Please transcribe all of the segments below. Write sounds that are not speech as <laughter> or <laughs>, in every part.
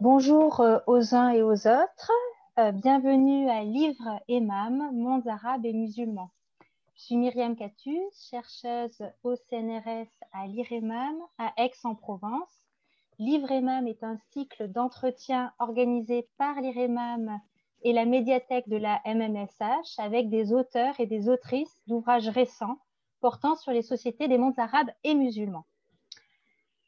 Bonjour euh, aux uns et aux autres. Euh, bienvenue à Livre Emam, Mondes arabes et musulmans. Je suis Myriam Catus, chercheuse au CNRS à l'IREMAM à Aix-en-Provence. Livre Emam est un cycle d'entretien organisé par l'IREMAM et la médiathèque de la MMSH avec des auteurs et des autrices d'ouvrages récents portant sur les sociétés des mondes arabes et musulmans.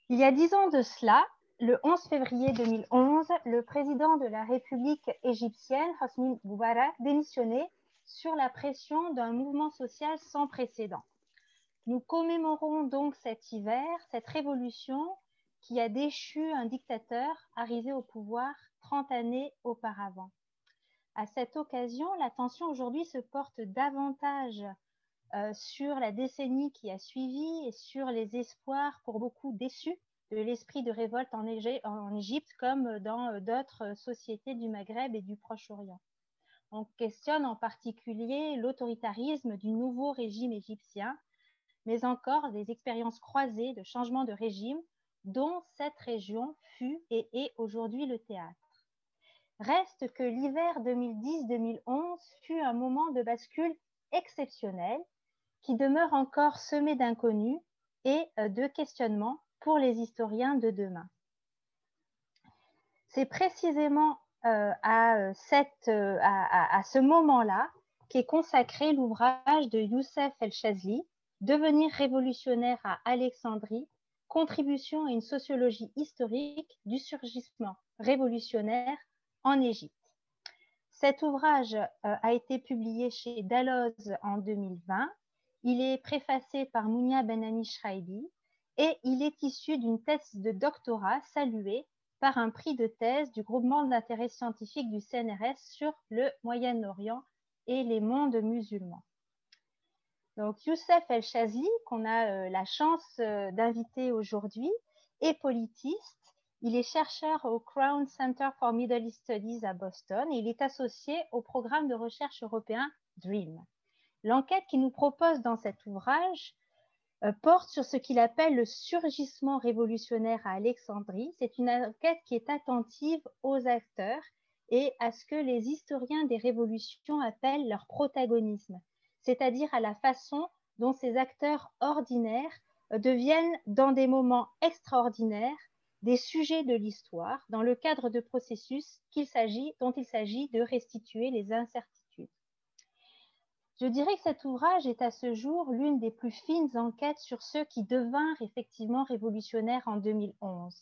Il y a dix ans de cela, le 11 février 2011, le président de la République égyptienne, Hosni Moubarak, démissionnait sur la pression d'un mouvement social sans précédent. Nous commémorons donc cet hiver, cette révolution qui a déchu un dictateur arrivé au pouvoir 30 années auparavant. À cette occasion, l'attention aujourd'hui se porte davantage euh, sur la décennie qui a suivi et sur les espoirs pour beaucoup déçus de l'esprit de révolte en, Égypte comme dans euh, d'autres sociétés du Maghreb et du Proche-Orient. On questionne en particulier l'autoritarisme du nouveau régime égyptien, mais encore des expériences croisées de changement de régime dont cette région fut et est aujourd'hui le théâtre. Reste que l'hiver 2010-2011 fut un moment de bascule exceptionnel qui demeure encore semé d'inconnus et euh, de questionnements pour les historiens de demain. C'est précisément euh, euh, à, à, ce moment-là qu'est consacré l'ouvrage de Youssef El-Chazli, Devenir révolutionnaire à Alexandrie, contribution à une sociologie historique du surgissement révolutionnaire en Égypte. Cet ouvrage euh, a été publié chez Dalloz en 2020. Il est préfacé par Mounia Benani Shraibi et il est issu d'une thèse de doctorat saluée par un prix de thèse du groupement d'intérêt scientifique du CNRS sur le Moyen-Orient et les mondes musulmans. Donc Youssef El-Chazli, qu'on a euh, la chance euh, d'inviter aujourd'hui, est politiste. Il est chercheur au Crown Center for Middle East Studies à Boston et il est associé au programme de recherche européen DREAM. L'enquête qu'il nous propose dans cet ouvrage euh, porte sur ce qu'il appelle le surgissement révolutionnaire à Alexandrie. C'est une enquête qui est attentive aux acteurs et à ce que les historiens des révolutions appellent leur protagonisme, c'est-à-dire à la façon dont ces acteurs ordinaires euh, deviennent, dans des moments extraordinaires, des sujets de l'histoire dans le cadre de processus dont il s'agit de restituer les incertitudes. Je dirais que cet ouvrage est à ce jour l'une des plus fines enquêtes sur ceux qui devinrent effectivement révolutionnaires en 2011,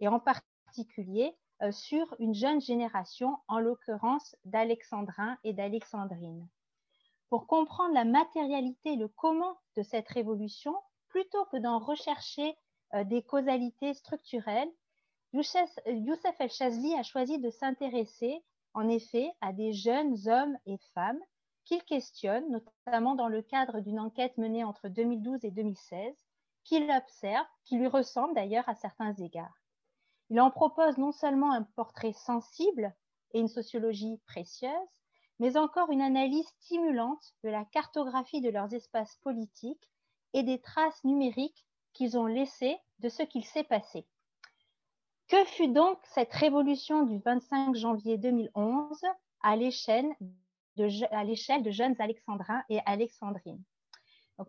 et en particulier euh, sur une jeune génération, en l'occurrence d'Alexandrins et d'Alexandrines. Pour comprendre la matérialité et le comment de cette révolution, plutôt que d'en rechercher des causalités structurelles, Youssef El-Chazli a choisi de s'intéresser en effet à des jeunes hommes et femmes qu'il questionne, notamment dans le cadre d'une enquête menée entre 2012 et 2016, qu'il observe, qui lui ressemble d'ailleurs à certains égards. Il en propose non seulement un portrait sensible et une sociologie précieuse, mais encore une analyse stimulante de la cartographie de leurs espaces politiques et des traces numériques qu'ils ont laissées de ce qu'il s'est passé. Que fut donc cette révolution du 25 janvier 2011 à l'échelle de jeunes alexandrins et alexandrines?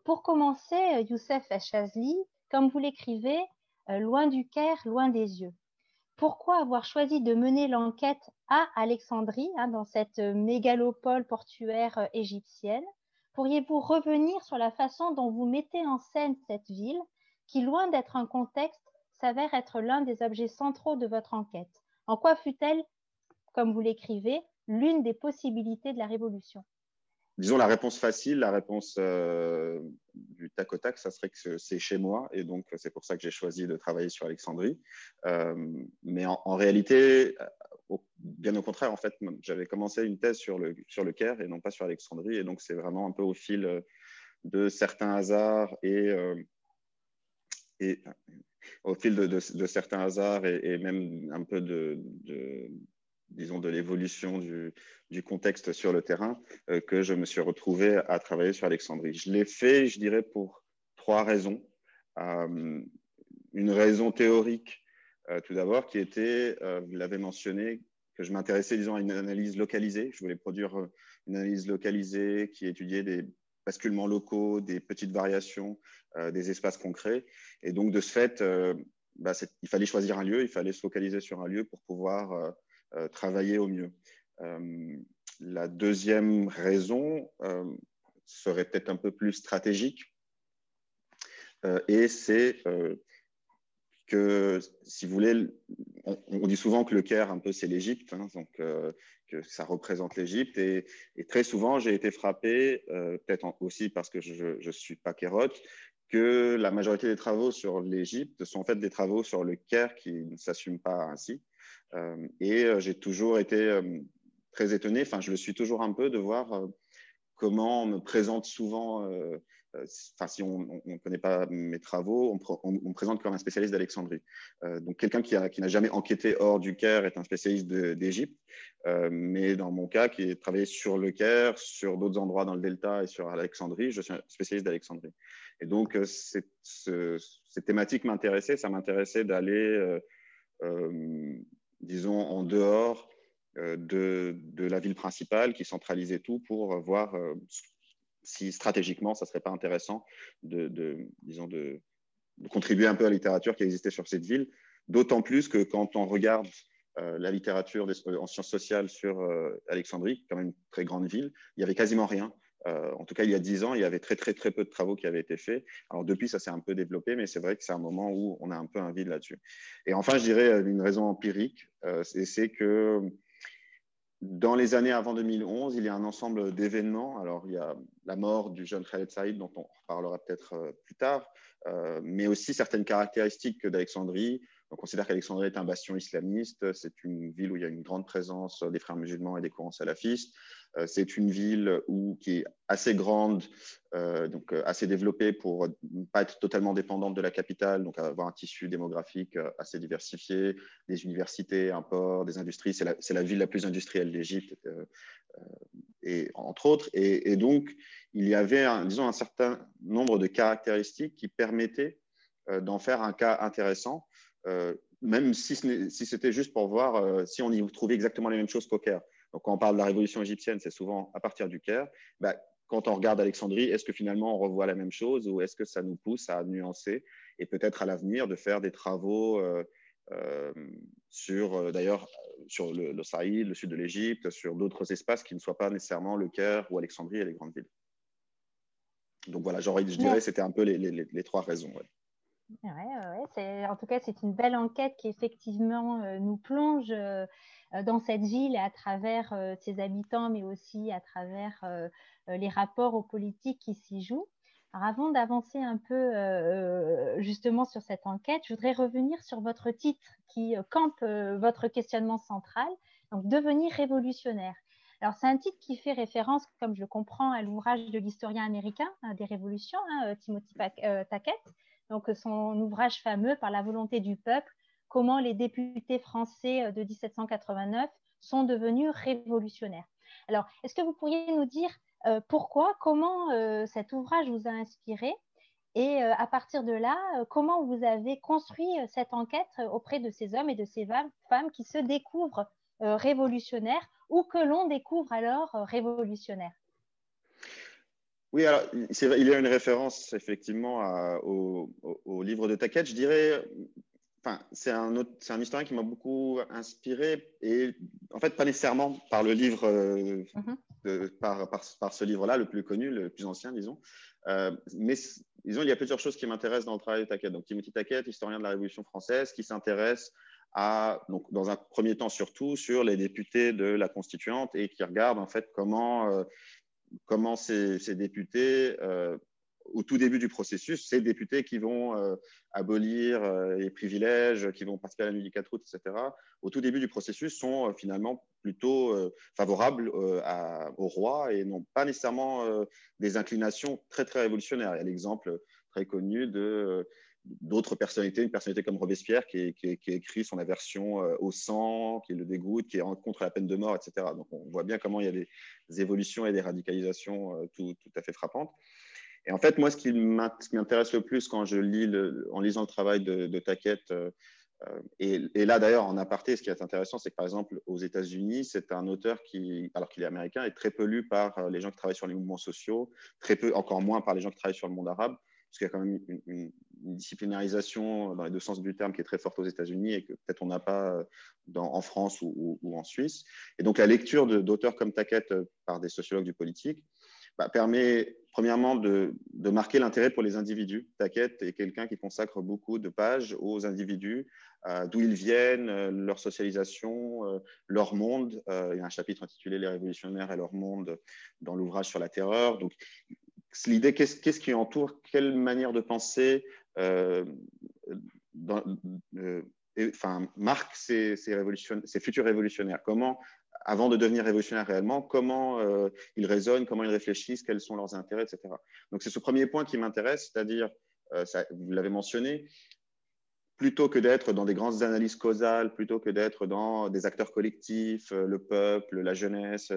pour commencer, euh, Youssef Echazli, comme vous l'écrivez, euh, loin du Caire, loin des yeux. Pourquoi avoir choisi de mener l'enquête à Alexandrie, hein, dans cette mégalopole portuaire euh, égyptienne? Pourriez-vous revenir sur la façon dont vous mettez en scène cette ville, qui, loin d'être un contexte, s'avère être l'un des objets centraux de votre enquête En quoi fut-elle, comme vous l'écrivez, l'une des possibilités de la révolution? Disons la réponse facile, la réponse euh, du tac au tac, ça serait que c'est chez moi, et donc c'est pour ça que j'ai choisi de travailler sur Alexandrie. Euh, mais en, réalité, euh, bien au contraire, en fait, j'avais commencé une thèse sur le, sur le Caire et non pas sur Alexandrie, et donc c'est vraiment un peu au fil de certains hasards et, et au fil de, certains hasards et, même un peu de disons, de l'évolution du, contexte sur le terrain que je me suis retrouvé à travailler sur Alexandrie. Je l'ai fait, je dirais, pour trois raisons. une raison théorique, tout d'abord, qui était, vous l'avez mentionné, que je m'intéressais, disons, à une analyse localisée. Je voulais produire une analyse localisée qui étudiait des basculements locaux, des petites variations, des espaces concrets. Et donc, de ce fait, bah, il fallait choisir un lieu, il fallait se focaliser sur un lieu pour pouvoir euh, euh, travailler au mieux. Euh, la deuxième raison serait peut-être un peu plus stratégique, et c'est que, si vous voulez, on, dit souvent que le Caire, un peu, c'est l'Égypte, hein, donc ça représente l'Égypte. Et, très souvent, j'ai été frappé, peut-être aussi parce que je ne suis pas kérote, que la majorité des travaux sur l'Égypte sont en fait des travaux sur le Caire qui ne s'assument pas ainsi. Euh, et euh, j'ai toujours été euh, très étonné, enfin je le suis toujours un peu, de voir comment on me présente souvent euh, enfin, si on ne connaît pas mes travaux, on, me présente comme un spécialiste d'Alexandrie. Euh, donc, quelqu'un qui n'a jamais enquêté hors du Caire est un spécialiste d'Égypte. Euh, mais dans mon cas, qui est travaillé sur le Caire, sur d'autres endroits dans le Delta et sur Alexandrie, je suis un spécialiste d'Alexandrie. Et donc, cette, cette thématique m'intéressait. Ça m'intéressait d'aller, disons, en dehors de, de, la ville principale qui centralisait tout pour voir si stratégiquement, ça ne serait pas intéressant de, disons de, contribuer un peu à la littérature qui existait sur cette ville. D'autant plus que quand on regarde euh, la littérature en sciences sociales sur euh, Alexandrie, quand même une très grande ville, il n'y avait quasiment rien. Euh, en tout cas, il y a dix ans, il y avait très, très, très peu de travaux qui avaient été faits. Alors, depuis, ça s'est un peu développé, mais c'est vrai que c'est un moment où on a un peu un vide là-dessus. Et enfin, je dirais une raison empirique, c'est que dans les années avant 2011, il y a un ensemble d'événements. Alors, il y a la mort du jeune Khaled Saïd, dont on reparlera peut-être euh, plus tard, euh, mais aussi certaines caractéristiques d'Alexandrie. On considère qu'Alexandrie est un bastion islamiste. C'est une ville où il y a une grande présence des frères musulmans et des courants salafistes. Euh, c'est une ville qui est assez grande, euh, donc euh, assez développée pour ne pas être totalement dépendante de la capitale, donc avoir un tissu démographique assez diversifié, des universités, un port, des industries. C'est la, la, ville la plus industrielle d'Égypte, et entre autres. Et, donc, il y avait, un, disons, un certain nombre de caractéristiques qui permettaient d'en faire un cas intéressant. Même si c'était si juste pour voir si on y trouvait exactement les mêmes choses qu'au Caire. Donc, quand on parle de la révolution égyptienne, c'est souvent à partir du Caire. Bah, quand on regarde Alexandrie, est-ce que finalement on revoit la même chose ou est-ce que ça nous pousse à nuancer et peut-être à l'avenir de faire des travaux euh, euh, sur, euh, d'ailleurs, sur le, le Sahel, le sud de l'Égypte, sur d'autres espaces qui ne soient pas nécessairement le Caire ou Alexandrie et les grandes villes? Donc voilà, je dirais que c'était un peu les, trois raisons. Ouais. En tout cas, c'est une belle enquête qui effectivement nous plonge euh, dans cette ville à travers euh, ses habitants, mais aussi à travers euh, les rapports aux politiques qui s'y jouent. Alors avant d'avancer un peu justement sur cette enquête, je voudrais revenir sur votre titre qui campe votre questionnement central, donc devenir révolutionnaire. Alors c'est un titre qui fait référence, comme je le comprends, à l'ouvrage de l'historien américain hein, des révolutions, hein, Timothy Tackett, donc son ouvrage fameux Par la volonté du peuple, comment les députés français euh, de 1789 sont devenus révolutionnaires. Alors, est-ce que vous pourriez nous dire euh, pourquoi, comment euh, cet ouvrage vous a inspiré et à partir de là, comment vous avez construit cette enquête auprès de ces hommes et de ces femmes qui se découvrent révolutionnaires ou que l'on découvre alors révolutionnaires? Oui, alors il y a une référence effectivement au, au, livre de Taquet. Je dirais Enfin, c'est un, un historien qui m'a beaucoup inspiré et en fait pas nécessairement par le livre, euh, mhm. par, par, ce livre-là, le plus connu, le plus ancien, disons. Euh, mais disons, il y a plusieurs choses qui m'intéressent dans le travail de Taquet. Donc Timothy Taquet, historien de la Révolution française, qui s'intéresse à, donc dans un premier temps surtout, sur les députés de la Constituante et qui regarde en fait comment euh, comment ces, députés au tout début du processus, ces députés qui vont euh, abolir euh, les privilèges, qui vont participer à la nuit du 4 août, etc., au tout début du processus sont euh, finalement plutôt favorables au roi et n'ont pas nécessairement des inclinations très, très révolutionnaires. Il y a l'exemple très connu de d'autres personnalités, une personnalité comme Robespierre qui, qui, écrit son aversion au sang, qui le dégoûte, qui est contre la peine de mort, etc. Donc on voit bien comment il y a des, évolutions et des radicalisations tout, tout, à fait frappantes. Et en fait, moi, ce qui m'intéresse le plus quand je lis, en lisant le travail de, Taquette, euh, et, là, d'ailleurs, en aparté, ce qui est intéressant, c'est que par exemple, aux États-Unis, c'est un auteur qui, alors qu'il est américain, est très peu lu par euh, les gens qui travaillent sur les mouvements sociaux, très peu, encore moins par les gens qui travaillent sur le monde arabe, parce qu'il y a quand même une, disciplinarisation dans les deux sens du terme qui est très forte aux États-Unis et que peut-être on n'a pas euh, en France ou, en Suisse. Et donc, la lecture d'auteurs comme Taquette par des sociologues du politique bah, permet premièrement de, marquer l'intérêt pour les individus. Taquette est quelqu'un qui consacre beaucoup de pages aux individus, euh, d'où ils viennent, euh, leur socialisation, euh, leur monde. il y a un chapitre intitulé Les révolutionnaires et leur monde dans l'ouvrage sur la terreur. Donc, l'idée, qu'est-ce qui entoure, quelle manière de penser enfin, marque ces, ces, futurs révolutionnaires Comment avant de devenir révolutionnaire réellement, comment euh, ils raisonnent, comment ils réfléchissent, quels sont leurs intérêts, etc. Donc c'est ce premier point qui m'intéresse, c'est-à-dire, euh, vous l'avez mentionné, plutôt que d'être dans des grandes analyses causales, plutôt que d'être dans des acteurs collectifs, euh, le peuple, la jeunesse,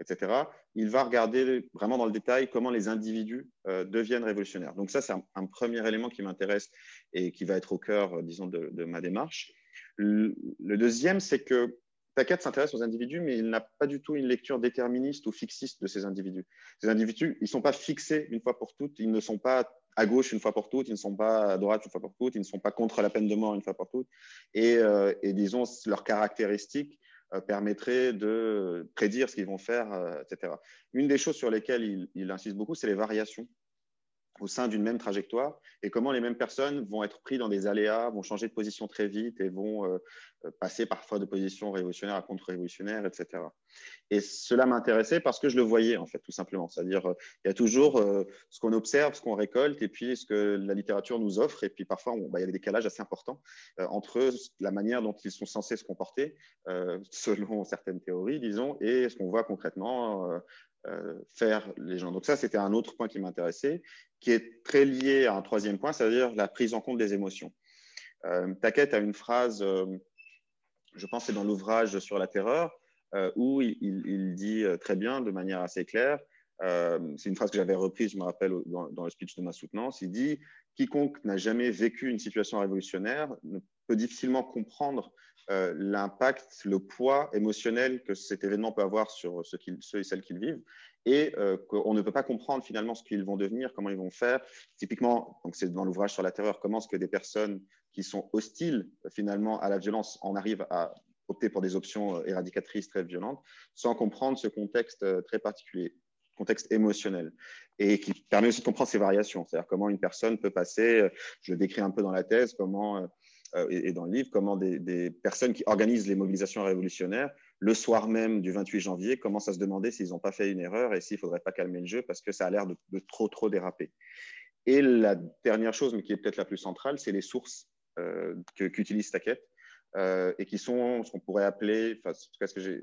etc., il va regarder vraiment dans le détail comment les individus deviennent révolutionnaires. Donc ça, c'est un, premier élément qui m'intéresse et qui va être au cœur, disons, de, ma démarche. le deuxième, c'est que Taquette s'intéresse aux individus, mais il n'a pas du tout une lecture déterministe ou fixiste de ces individus. Ces individus, ils ne sont pas fixés une fois pour toutes, ils ne sont pas à gauche une fois pour toutes, ils ne sont pas à droite une fois pour toutes, ils ne sont pas contre la peine de mort une fois pour toutes. Et, euh, disons, leurs caractéristiques euh, permettraient de prédire ce qu'ils vont faire, euh, etc. Une des choses sur lesquelles il, il insiste beaucoup, c'est les variations au sein d'une même trajectoire et comment les mêmes personnes vont être prises dans des aléas, vont changer de position très vite et vont euh, euh, passer parfois de position révolutionnaire à contre-révolutionnaire, etc. Et cela m'intéressait parce que je le voyais, en fait, tout simplement. C'est-à-dire, euh, il y a toujours ce qu'on observe, ce qu'on récolte et puis ce que la littérature nous offre. Et puis parfois, bah, il y a des décalages assez importants entre la manière dont ils sont censés se comporter, selon certaines théories, disons, et ce qu'on voit concrètement faire les gens. Donc ça, c'était un autre point qui m'intéressait, qui est très lié à un troisième point, c'est-à-dire la prise en compte des émotions. Euh, Taquette a une phrase, euh, je pense c'est dans l'ouvrage sur la terreur, euh, où il, dit très bien, de manière assez claire, c'est une phrase que j'avais reprise, je me rappelle, dans, dans, le speech de ma soutenance, il dit « Quiconque n'a jamais vécu une situation révolutionnaire ne peut difficilement comprendre euh, l'impact, le poids émotionnel que cet événement peut avoir sur ceux, et celles qui le vivent, et euh, qu'on ne peut pas comprendre finalement ce qu'ils vont devenir, comment ils vont faire. Typiquement, donc c'est dans l'ouvrage sur la terreur, comment est-ce que des personnes qui sont hostiles finalement à la violence en arrivent à opter pour des options euh, éradicatrices très violentes, sans comprendre ce contexte très particulier contexte émotionnel et qui permet aussi de comprendre ces variations, c'est-à-dire comment une personne peut passer, je le décris un peu dans la thèse, comment euh, et, dans le livre comment des, personnes qui organisent les mobilisations révolutionnaires, le soir même du 28 janvier, commencent à se demander s'ils n'ont pas fait une erreur et s'il ne faudrait pas calmer le jeu parce que ça a l'air de, trop, trop déraper. Et la dernière chose, mais qui est peut-être la plus centrale, c'est les sources euh, qu'utilise Taquette euh, et qui sont ce qu'on pourrait appeler, enfin, en tout cas, ce que j'ai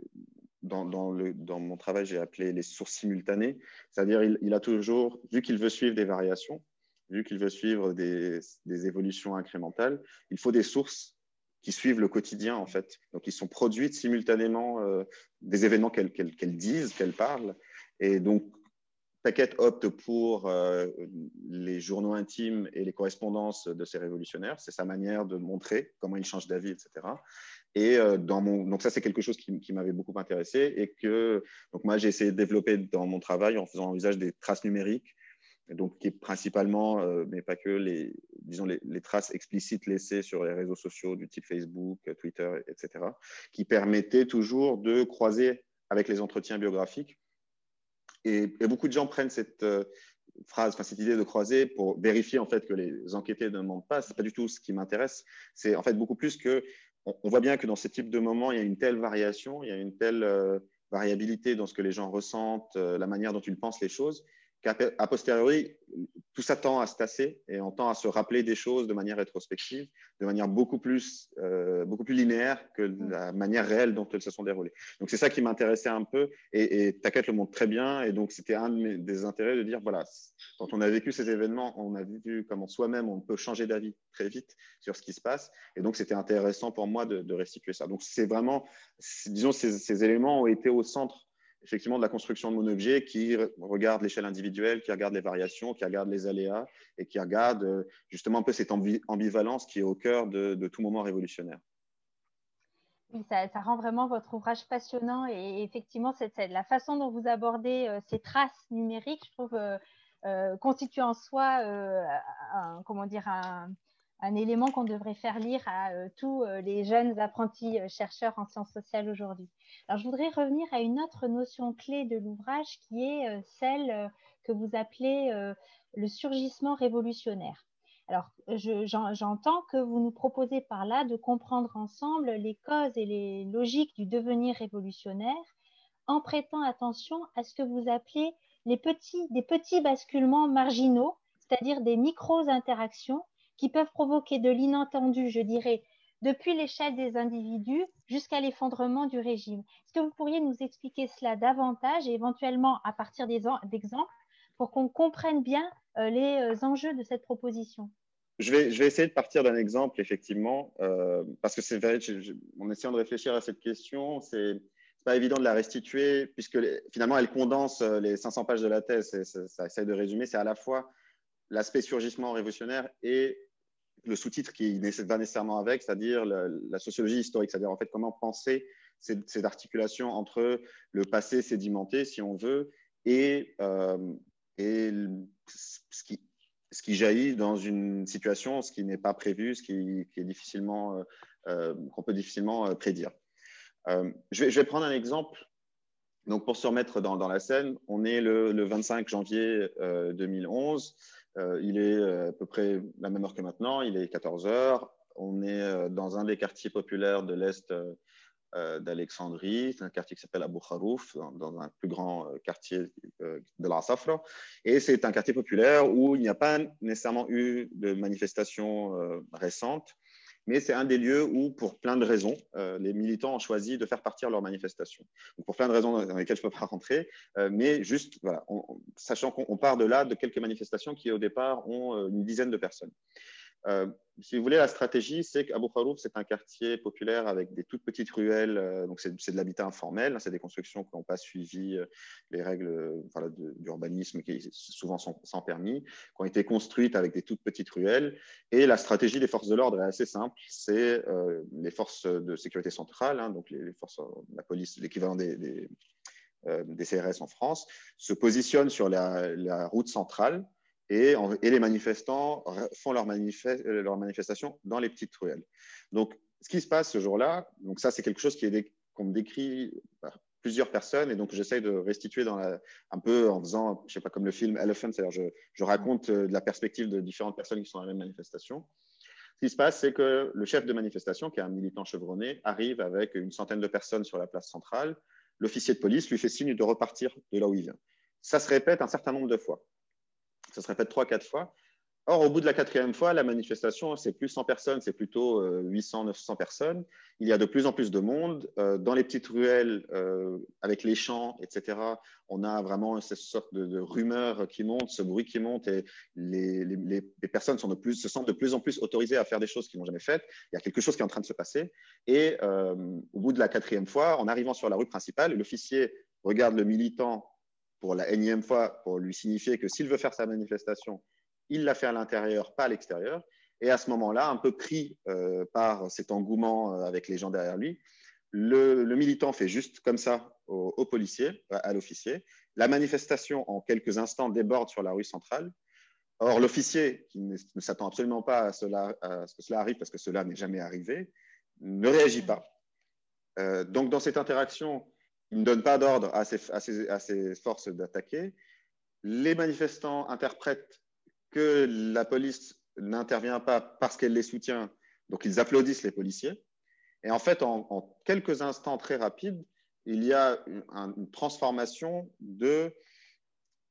dans, mon travail, j'ai appelé les sources simultanées. C'est-à-dire, il, il, a toujours, vu qu'il veut suivre des variations, vu qu'il veut suivre des, évolutions incrémentales, il faut des sources qui suivent le quotidien, en fait. Donc, ils sont produites simultanément euh, des événements qu'elles disent, qu'elles parlent. Et donc, Taquette opte pour euh, les journaux intimes et les correspondances de ces révolutionnaires. C'est sa manière de montrer comment ils changent d'avis, etc. Et euh, donc ça, c'est quelque chose qui, qui m'avait beaucoup intéressé et que donc moi, j'ai essayé de développer dans mon travail en faisant usage des traces numériques donc qui est principalement, euh, mais pas que, les, disons les, traces explicites laissées sur les réseaux sociaux du type Facebook, Twitter, etc., qui permettaient toujours de croiser avec les entretiens biographiques. Et, beaucoup de gens prennent cette euh, phrase, enfin, cette idée de croiser pour vérifier en fait que les enquêtés ne mentent pas. C'est pas du tout ce qui m'intéresse. C'est en fait beaucoup plus que on, voit bien que dans ce type de moments, il y a une telle variation, il y a une telle euh, variabilité dans ce que les gens ressentent, la manière dont ils pensent les choses, qu'à posteriori, tout ça tend à se tasser et on tend à se rappeler des choses de manière rétrospective, de manière beaucoup plus, euh, beaucoup plus linéaire que mm. la manière réelle dont elles se sont déroulées. Donc c'est ça qui m'intéressait un peu et, et Taquette le montre très bien et donc c'était un des intérêts de dire voilà, quand on a vécu ces événements, on a vu comment soi-même on peut changer d'avis très vite sur ce qui se passe et donc c'était intéressant pour moi de, restituer ça. Donc c'est vraiment, disons, ces, ces éléments ont été au centre effectivement de la construction de mon objet qui regarde l'échelle individuelle, qui regarde les variations, qui regarde les aléas et qui regarde euh, justement un peu cette ambivalence qui est au cœur de, tout moment révolutionnaire. Oui, ça, rend vraiment votre ouvrage passionnant et effectivement, la façon dont vous abordez euh, ces traces numériques, je trouve, euh, constitue en soi comment dire, un, un élément qu'on devrait faire lire à euh, tous euh, les jeunes apprentis euh, chercheurs en sciences sociales aujourd'hui. Alors, je voudrais revenir à une autre notion clé de l'ouvrage qui est celle que vous appelez le surgissement révolutionnaire. Alors, j'entends que vous nous proposez par là de comprendre ensemble les causes et les logiques du devenir révolutionnaire en prêtant attention à ce que vous appelez les petits, des petits basculements marginaux, c'est-à-dire des micro-interactions qui peuvent provoquer de l'inattendu, je dirais, depuis l'échelle des individus jusqu'à l'effondrement du régime. Est-ce que vous pourriez nous expliquer cela davantage et éventuellement à partir d'exemples pour qu'on comprenne bien euh, les euh, enjeux de cette proposition? Je vais, je vais, essayer de partir d'un exemple, effectivement, euh, parce que c'est vrai, en essayant de réfléchir à cette question, c'est pas évident de la restituer, puisque finalement, elle condense les 500 pages de la thèse, et ça, ça essaie de résumer, c'est à la fois l'aspect surgissement révolutionnaire et le sous-titre qui va nécessairement avec, c'est-à-dire la, sociologie historique, c'est-à-dire en fait comment penser cette, articulation entre le passé sédimenté, si on veut, et, euh, ce, qui, jaillit dans une situation, ce qui n'est pas prévu, ce qui, est difficilement, euh, euh, qu'on peut difficilement prédire. Je vais, prendre un exemple. Donc, pour se remettre dans, la scène, on est le 25 janvier 2011. Euh, il est euh, à peu près la même heure que maintenant, il est 14 heures. On est euh, dans un des quartiers populaires de l'Est d'Alexandrie, un quartier qui s'appelle Abu Kharouf, dans, un plus grand quartier de la Safra. Et c'est un quartier populaire où il n'y a pas nécessairement eu de manifestations récentes mais c'est un des lieux où, pour plein de raisons, les militants ont choisi de faire partir leur manifestation. pour plein de raisons dans lesquelles je ne peux pas rentrer, mais juste, voilà, sachant qu'on part de là, de quelques manifestations qui, au départ, ont euh, une dizaine de personnes. Euh, si vous voulez, la stratégie, c'est qu'Abu Kharouf, c'est un quartier populaire avec des toutes petites ruelles. Euh, donc, c'est de l'habitat informel. Hein, c'est des constructions qui n'ont pas suivi les règles d'urbanisme qui souvent sont sans permis, qui ont été construites avec des toutes petites ruelles. Et la stratégie des forces de l'ordre est assez simple. C'est les forces de sécurité centrale, hein, donc la police, l'équivalent des, des, CRS en France, se positionnent sur la, route centrale et, les manifestants font leur, euh, leur, manifestation dans les petites ruelles. Donc, ce qui se passe ce jour-là, donc ça, c'est quelque chose qu'on me décrit par plusieurs personnes, et donc j'essaye de restituer dans un peu en faisant, je sais pas, comme le film Elephant, c'est-à-dire je, raconte euh, la perspective de différentes personnes qui sont dans la même manifestation. Ce qui se passe, c'est que le chef de manifestation, qui est un militant chevronné, arrive avec une centaine de personnes sur la place centrale. L'officier de police lui fait signe de repartir de là où il vient. Ça se répète un certain nombre de fois ça se répète trois, quatre fois. Or, au bout de la quatrième fois, la manifestation, c'est plus 100 personnes, c'est plutôt 800, euh, 900 personnes. Il y a de plus en plus de monde. Euh, dans les petites ruelles, euh, avec les champs, etc., on a vraiment cette sorte de, rumeur qui monte, ce bruit qui monte, et les, personnes de plus, se sentent de plus en plus autorisées à faire des choses qu'ils n'ont jamais faites. Il y a quelque chose qui est en train de se passer. Et au bout de la quatrième fois, en arrivant sur la rue principale, l'officier regarde le militant pour la énième fois pour lui signifier que s'il veut faire sa manifestation, il la fait à l'intérieur, pas à l'extérieur. Et à ce moment-là, un peu pris euh, par cet engouement euh, avec les gens derrière lui, le, militant fait juste comme ça au, policier, à l'officier. La manifestation, en quelques instants, déborde sur la rue centrale. Or, l'officier, qui ne, s'attend absolument pas à, cela, ce que cela arrive, parce que cela n'est jamais arrivé, ne réagit pas. Euh, donc, dans cette interaction, il ne donne pas d'ordre à ses, forces d'attaquer. Les manifestants interprètent que la police n'intervient pas parce qu'elle les soutient, donc ils applaudissent les policiers. Et en fait, en, quelques instants très rapides, il y a une, transformation de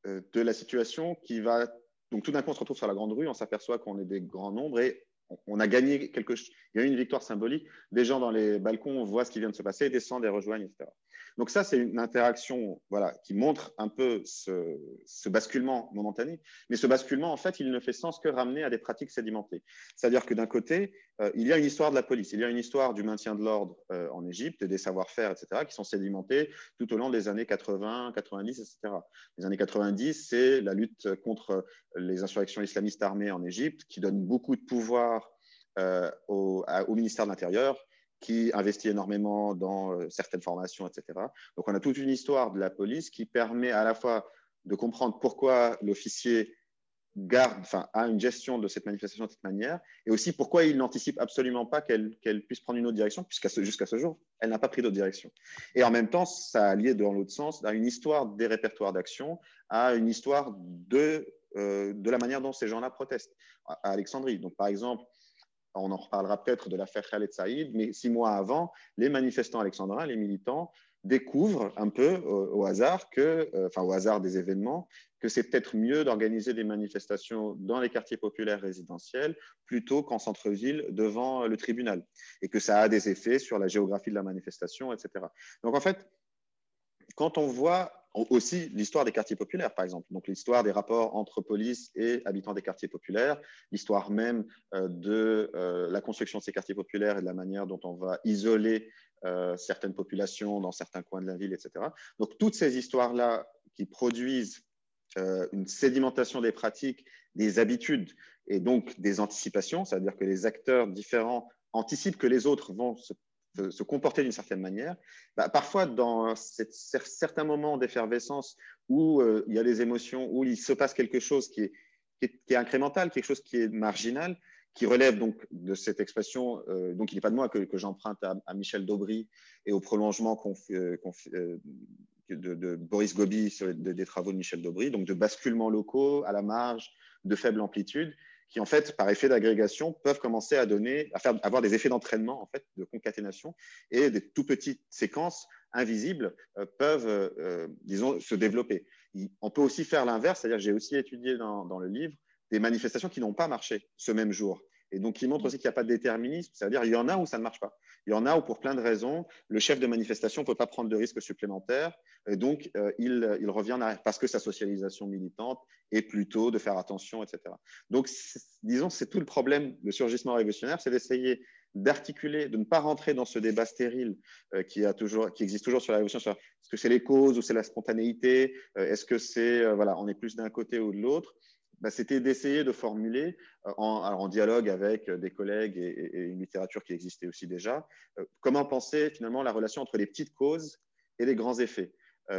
de la situation qui va. Donc, tout d'un coup, on se retrouve sur la grande rue, on s'aperçoit qu'on est des grands nombres et on a gagné quelque chose. Il y a eu une victoire symbolique. Des gens dans les balcons voient ce qui vient de se passer, descendent et rejoignent, etc. Donc ça, c'est une interaction voilà, qui montre un peu ce, basculement momentané. Mais ce basculement, en fait, il ne fait sens que ramener à des pratiques sédimentées. C'est-à-dire que d'un côté, euh, il y a une histoire de la police, il y a une histoire du maintien de l'ordre euh, en Égypte, des savoir-faire, etc., qui sont sédimentés tout au long des années 80, 90, etc. Les années 90, c'est la lutte contre les insurrections islamistes armées en Égypte, qui donne beaucoup de pouvoir euh, au, au, ministère de l'Intérieur, qui investit énormément dans euh, certaines formations, etc. Donc, on a toute une histoire de la police qui permet à la fois de comprendre pourquoi l'officier garde, enfin, a une gestion de cette manifestation de cette manière, et aussi pourquoi il n'anticipe absolument pas qu'elle puisse prendre une autre direction, puisqu'à jusqu'à ce jour, elle n'a pas pris d'autre direction. Et en même temps, ça a lié dans l'autre sens à une histoire des répertoires d'action, à une histoire de, euh, de la manière dont ces gens-là protestent à Alexandrie. Donc, par exemple, on en reparlera peut-être de l'affaire Khaled Saïd, mais six mois avant, les manifestants alexandrins, les militants, découvrent un peu au, hasard que, euh, enfin au hasard des événements, que c'est peut-être mieux d'organiser des manifestations dans les quartiers populaires résidentiels plutôt qu'en centre-ville devant le tribunal, et que ça a des effets sur la géographie de la manifestation, etc. Donc en fait, quand on voit aussi l'histoire des quartiers populaires, par exemple. Donc, l'histoire des rapports entre police et habitants des quartiers populaires, l'histoire même euh, de euh, la construction de ces quartiers populaires et de la manière dont on va isoler euh, certaines populations dans certains coins de la ville, etc. Donc, toutes ces histoires-là qui produisent une sédimentation des pratiques, des habitudes et donc des anticipations, c'est-à-dire que les acteurs différents anticipent que les autres vont se se comporter d'une certaine manière, bah, parfois dans certains moments d'effervescence où euh, il y a des émotions, où il se passe quelque chose qui est, qui est, incrémental, quelque chose qui est marginal, qui relève donc de cette expression, euh, donc il n'est pas de moi que, j'emprunte à, Michel Daubry et au prolongement euh, de, Boris Gobi des travaux de Michel Daubry, donc de basculements locaux à la marge, de faible amplitude, qui en fait, par effet d'agrégation, peuvent commencer à donner, à faire, avoir des effets d'entraînement, en fait, de concaténation, et des tout petites séquences invisibles euh, peuvent, euh, disons, se développer. on peut aussi faire l'inverse, c'est-à-dire j'ai aussi étudié dans, dans, le livre des manifestations qui n'ont pas marché ce même jour. Et donc, il montre aussi qu'il n'y a pas de déterminisme, c'est-à-dire il y en a où ça ne marche pas. Il y en a où, pour plein de raisons, le chef de manifestation ne peut pas prendre de risques supplémentaires, et donc il, il, revient parce que sa socialisation militante est plutôt de faire attention, etc. Donc, disons, c'est tout le problème le surgissement révolutionnaire, c'est d'essayer d'articuler, de ne pas rentrer dans ce débat stérile qui, a toujours, qui existe toujours sur la révolution, est-ce que c'est les causes ou c'est la spontanéité, est-ce que c'est, voilà, on est plus d'un côté ou de l'autre, bah, c'était d'essayer de formuler, euh, en, en, dialogue avec euh, des collègues et, une littérature qui existait aussi déjà, euh, comment penser finalement la relation entre les petites causes et les grands effets.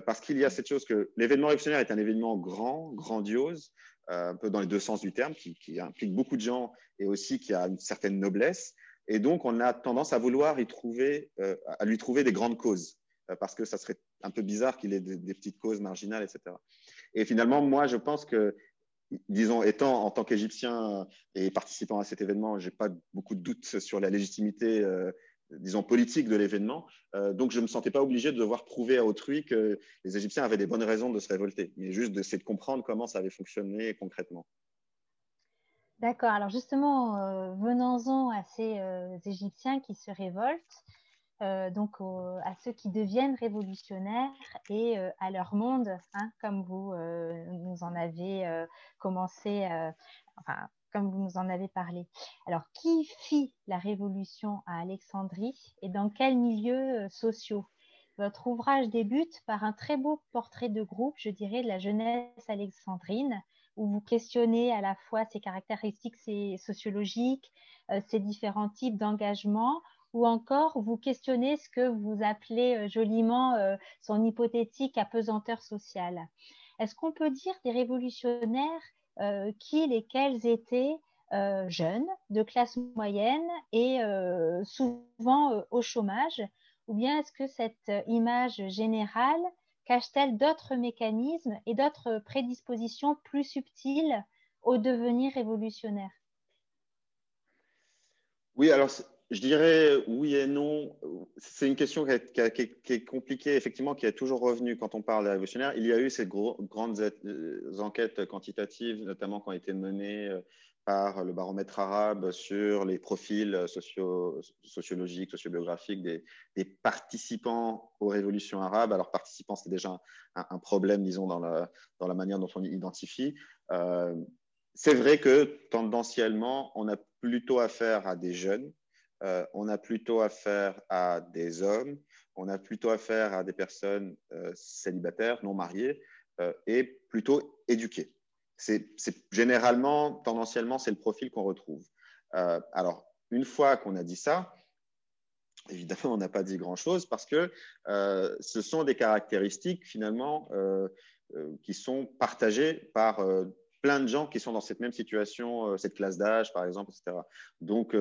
parce qu'il y a cette chose que l'événement révolutionnaire est un événement grand, grandiose, un peu dans les deux sens du terme, qui, implique beaucoup de gens et aussi qui a une certaine noblesse. Et donc, on a tendance à vouloir y trouver, à lui trouver des grandes causes, parce que ça serait un peu bizarre qu'il ait des, petites causes marginales, etc. Et finalement, moi, je pense que disons, étant en tant qu'Égyptien et participant à cet événement, je n'ai pas beaucoup de doutes sur la légitimité, euh, disons, politique de l'événement. Euh, donc, je ne me sentais pas obligé de devoir prouver à autrui que les Égyptiens avaient des bonnes raisons de se révolter, mais juste d'essayer de comprendre comment ça avait fonctionné concrètement. D'accord. Alors, justement, euh, venons-en à ces Égyptiens qui se révoltent. Euh, donc à ceux qui deviennent révolutionnaires et euh, à leur monde, hein, comme vous euh, nous en avez commencé, comme vous nous en avez parlé. Alors, qui fit la révolution à Alexandrie et dans quels milieux sociaux? Votre ouvrage débute par un très beau portrait de groupe, je dirais, de la jeunesse alexandrine, où vous questionnez à la fois ses caractéristiques sociologiques, ses différents types d'engagement, ou encore vous questionnez ce que vous appelez euh, joliment euh, son hypothétique apesanteur sociale. Est-ce qu'on peut dire des révolutionnaires euh, qui, lesquels étaient jeunes, de classe moyenne et souvent au chômage? Ou bien est-ce que cette image générale cache-t-elle d'autres mécanismes et d'autres prédispositions plus subtiles au devenir révolutionnaire? Oui, alors je dirais oui et non. C'est une question qui est, compliquée, effectivement, qui est toujours revenue quand on parle des révolutionnaires. Il y a eu ces grandes euh, enquêtes quantitatives, notamment qui ont été menées euh, par le baromètre arabe sur les profils socio sociologiques, sociobiographiques des, participants aux révolutions arabes. Alors, participants, c'est déjà un, problème, disons, dans la, manière dont on identifie. Euh, c'est vrai que tendanciellement, on a plutôt affaire à des jeunes euh, on a plutôt affaire à des hommes, on a plutôt affaire à des personnes euh, célibataires, non mariées, euh, et plutôt éduquées. C'est généralement, tendanciellement, c'est le profil qu'on retrouve. alors, une fois qu'on a dit ça, évidemment, on n'a pas dit grand-chose parce que ce sont des caractéristiques finalement qui sont partagées par plein de gens qui sont dans cette même situation, cette classe d'âge, par exemple, etc. Donc,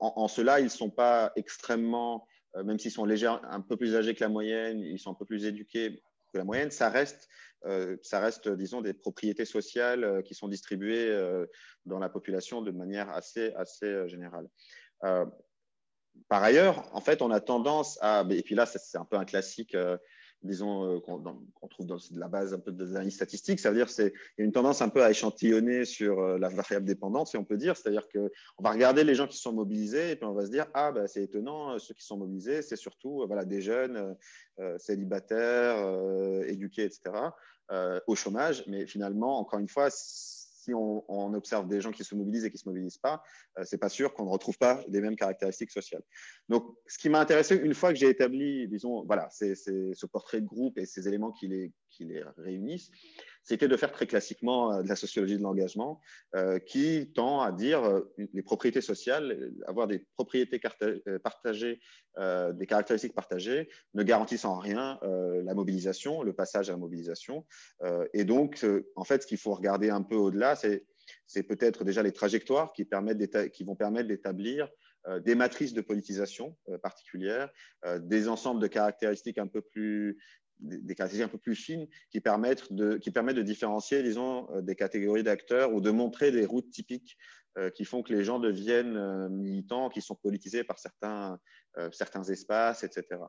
en, cela, ils ne sont pas extrêmement, euh, même s'ils sont un peu plus âgés que la moyenne, ils sont un peu plus éduqués que la moyenne, ça reste, euh, ça reste disons, des propriétés sociales euh, qui sont distribuées dans la population de manière assez, assez générale. par ailleurs, en fait, on a tendance à, et puis là, c'est un peu un classique disons, euh, qu'on trouve dans la base un peu de l'analyse statistique. Ça veut dire a une tendance un peu à échantillonner sur euh, la variable dépendante, si on peut dire. C'est-à-dire qu'on va regarder les gens qui sont mobilisés et puis on va se dire, ah, bah, c'est étonnant, euh, ceux qui sont mobilisés, c'est surtout voilà, des jeunes célibataires, éduqués, etc., au chômage. Mais finalement, encore une fois, si on, observe des gens qui se mobilisent et qui ne se mobilisent pas, ce c'est pas sûr qu'on ne retrouve pas les mêmes caractéristiques sociales. Donc, ce qui m'a intéressé, une fois que j'ai établi, disons, voilà, c'est ce portrait de groupe et ces éléments qui les, qui les réunissent, c'était de faire très classiquement euh, de la sociologie de l'engagement, euh, qui tend à dire euh, les propriétés sociales, avoir des propriétés partagées, des caractéristiques partagées, ne garantissent en rien la mobilisation, le passage à la mobilisation. et donc, en fait, ce qu'il faut regarder un peu au-delà, c'est peut-être déjà les trajectoires qui, permettent qui vont permettre d'établir des matrices de politisation particulières, des ensembles de caractéristiques un peu plus des caractéristiques un peu plus fines qui permettent de, qui permettent de différencier, disons, euh, des catégories d'acteurs ou de montrer des routes typiques euh, qui font que les gens deviennent euh, militants, qui sont politisés par certains, certains espaces, etc.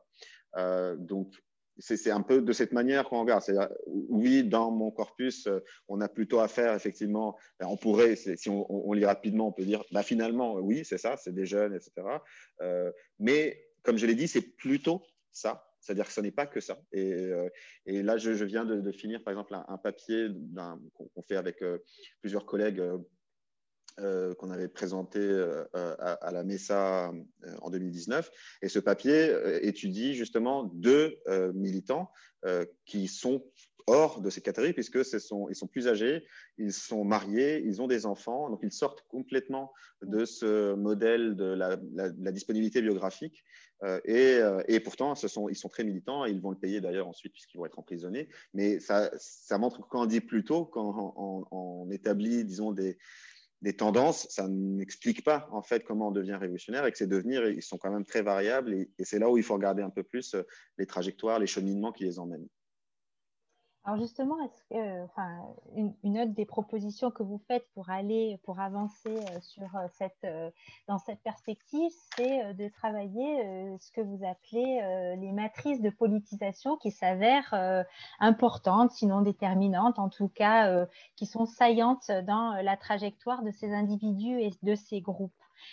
donc, c'est un peu de cette manière qu'on regarde. Oui, dans mon corpus, on a plutôt affaire, effectivement, ben, on pourrait, si on, lit rapidement, on peut dire, bah, finalement, oui, c'est ça, c'est des jeunes, etc. mais, comme je l'ai dit, c'est plutôt ça c'est-à-dire que ce n'est pas que ça. Et, euh, là, je, viens de, finir, par exemple, un, papier qu'on fait avec euh, plusieurs collègues euh, qu'on avait présenté à, la MESA en 2019. Et ce papier étudie justement deux militants qui sont hors de ces catégories puisque sont, ils sont plus âgés, ils sont mariés, ils ont des enfants, donc ils sortent complètement de ce modèle de la, disponibilité biographique euh, euh, et, pourtant ils sont très militants et ils vont le payer d'ailleurs ensuite puisqu'ils vont être emprisonnés. Mais ça, ça montre qu'on dit plutôt quand on, établit, disons, des, des tendances, ça n'explique pas en fait comment on devient révolutionnaire et que ces devenirs, ils sont quand même très variables et, et c'est là où il faut regarder un peu plus euh, les trajectoires, les cheminements qui les emmènent. Alors justement, enfin, une, autre des propositions que vous faites pour aller, pour avancer euh, euh, euh, dans cette perspective, c'est de travailler ce que vous appelez les matrices de politisation qui s'avèrent importantes, sinon déterminantes, en tout cas qui sont saillantes dans la trajectoire de ces individus et de ces groupes.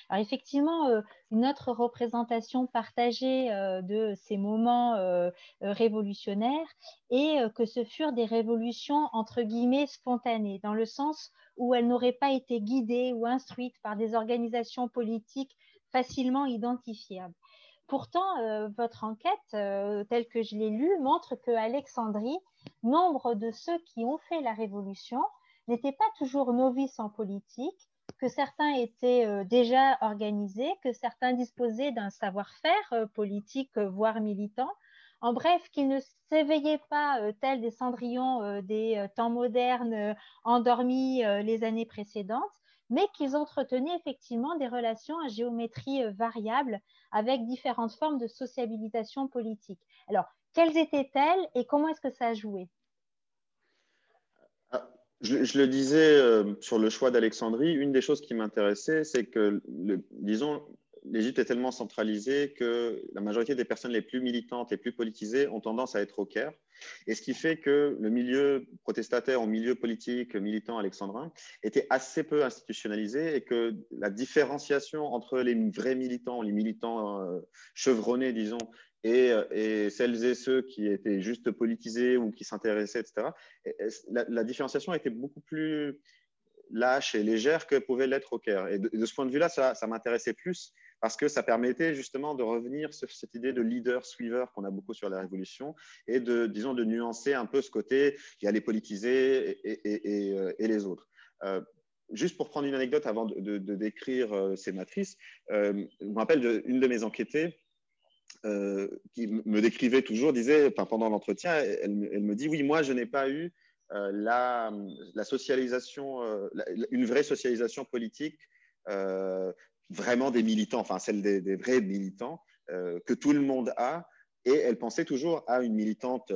Alors effectivement, euh, une autre représentation partagée euh, de ces moments euh, révolutionnaires est que ce furent des révolutions entre guillemets spontanées, dans le sens où elles n'auraient pas été guidées ou instruites par des organisations politiques facilement identifiables. Pourtant, votre enquête, telle que je l'ai lue, montre que Alexandrie, nombre de ceux qui ont fait la révolution n'étaient pas toujours novices en politique, que certains étaient euh, déjà organisés, que certains disposaient d'un savoir-faire euh, politique, euh, voire militant. En bref, qu'ils ne s'éveillaient pas tels des cendrillons des temps modernes endormis les années précédentes, mais qu'ils entretenaient effectivement des relations à géométrie variable avec différentes formes de sociabilisation politique. Alors, quelles étaient-elles et comment est-ce que ça a joué? Je, le disais euh, sur le choix d'Alexandrie, une des choses qui m'intéressait, c'est que, disons, l'Égypte est tellement centralisée que la majorité des personnes les plus militantes, les plus politisées ont tendance à être au Caire. Et ce qui fait que le milieu protestataire au milieu politique militant alexandrin était assez peu institutionnalisé et que la différenciation entre les vrais militants, les militants euh, chevronnés, disons, et, et, celles et ceux qui étaient juste politisés ou qui s'intéressaient, etc., la, différenciation était beaucoup plus lâche et légère que pouvait l'être au Caire. Et de, ce point de vue-là, ça, m'intéressait plus parce que ça permettait justement de revenir sur cette idée de leader-suiveur qu'on a beaucoup sur la Révolution et de, disons, de nuancer un peu ce côté, il y a les politisés et, euh, les autres. Euh, juste pour prendre une anecdote avant de, décrire euh, ces matrices, euh, je me rappelle d'une de mes enquêtées euh, qui me décrivait toujours, disait, pendant l'entretien, elle, me dit, oui, moi, je n'ai pas eu euh, la, la, socialisation, euh, une vraie socialisation politique, euh, vraiment des militants, enfin celle des, vrais militants, que tout le monde a. Et elle pensait toujours à une militante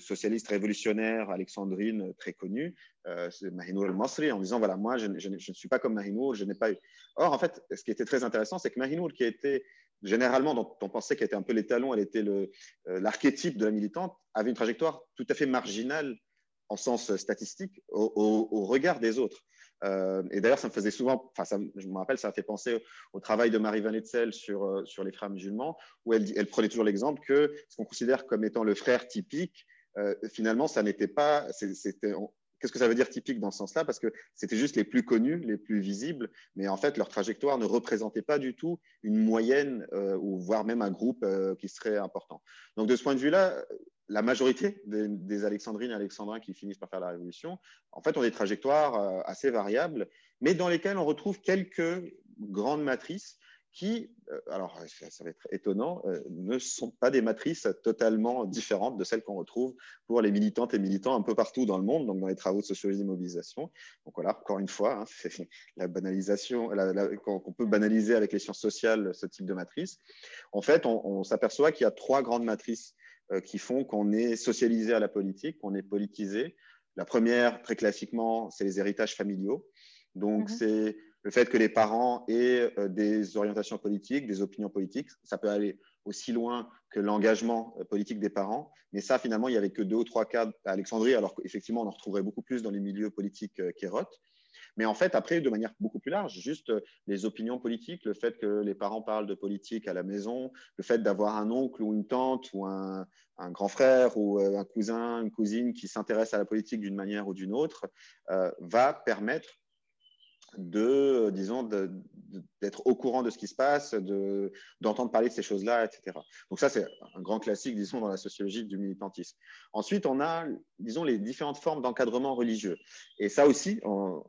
socialiste révolutionnaire alexandrine très connue, euh, Mahinour el-Masri, en disant voilà, moi, je, ne suis pas comme Mahinour, je n'ai pas eu. Or, en fait, ce qui était très intéressant, c'est que Mahinour, qui était généralement, dont on pensait qu'elle était un peu l'étalon, elle était l'archétype de la militante, avait une trajectoire tout à fait marginale en sens statistique au, regard des autres. Euh, et d'ailleurs, ça me faisait souvent, enfin, je me rappelle, ça a fait penser au travail de Marie Van Etzel sur, euh, sur les frères musulmans, où elle, prenait toujours l'exemple que ce qu'on considère comme étant le frère typique, euh, finalement, ça n'était pas, Qu'est-ce que ça veut dire typique dans ce sens-là Parce que c'était juste les plus connus, les plus visibles, mais en fait, leur trajectoire ne représentait pas du tout une moyenne euh, ou voire même un groupe euh, qui serait important. Donc, de ce point de vue-là, la majorité des, des, alexandrines et alexandrins qui finissent par faire la révolution, en fait, ont des trajectoires euh, assez variables, mais dans lesquelles on retrouve quelques grandes matrices qui, euh, alors ça va être étonnant, euh, ne sont pas des matrices totalement différentes de celles qu'on retrouve pour les militantes et militants un peu partout dans le monde, donc dans les travaux de sociologie et mobilisation. Donc voilà, encore une fois, hein, <laughs> c'est la banalisation, qu'on peut banaliser avec les sciences sociales ce type de matrice. En fait, on, on s'aperçoit qu'il y a trois grandes matrices euh, qui font qu'on est socialisé à la politique, qu'on est politisé. La première, très classiquement, c'est les héritages familiaux. Donc, mmh. c'est le fait que les parents aient euh, des orientations politiques, des opinions politiques. Ça peut aller aussi loin que l'engagement euh, politique des parents. Mais ça, finalement, il n'y avait que deux ou trois cas à Alexandrie, alors qu'effectivement, on en retrouverait beaucoup plus dans les milieux politiques euh, kérotes. Mais en fait, après, de manière beaucoup plus large, juste les opinions politiques, le fait que les parents parlent de politique à la maison, le fait d'avoir un oncle ou une tante ou un, grand frère ou un cousin, une cousine qui s'intéresse à la politique d'une manière ou d'une autre, euh, va permettre de, disons, d'être au courant de ce qui se passe, d'entendre parler de ces choses-là, etc. Donc ça, c'est un grand classique, disons, dans la sociologie du militantisme. Ensuite, on a, disons, les différentes formes d'encadrement religieux. Et ça aussi, on,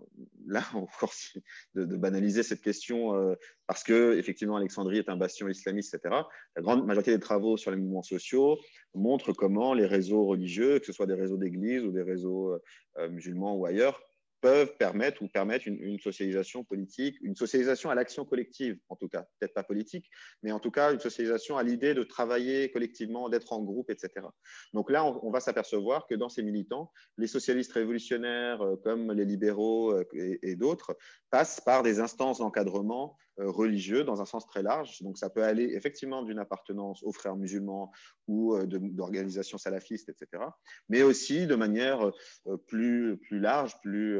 là, <laughs> on force de, de, banaliser cette question euh, parce que, effectivement, Alexandrie est un bastion islamiste, etc. La grande majorité des travaux sur les mouvements sociaux montrent comment les réseaux religieux, que ce soit des réseaux d'église ou des réseaux euh, musulmans ou ailleurs, peuvent permettre ou permettre une, socialisation politique, une socialisation à l'action collective, en tout cas, peut-être pas politique, mais en tout cas une socialisation à l'idée de travailler collectivement, d'être en groupe, etc. Donc là, on, va s'apercevoir que dans ces militants, les socialistes révolutionnaires, euh, comme les libéraux euh, et, d'autres, passent par des instances d'encadrement religieux dans un sens très large. Donc ça peut aller effectivement d'une appartenance aux frères musulmans ou euh, d'organisations salafistes, etc. Mais aussi de manière euh, plus, plus large, plus,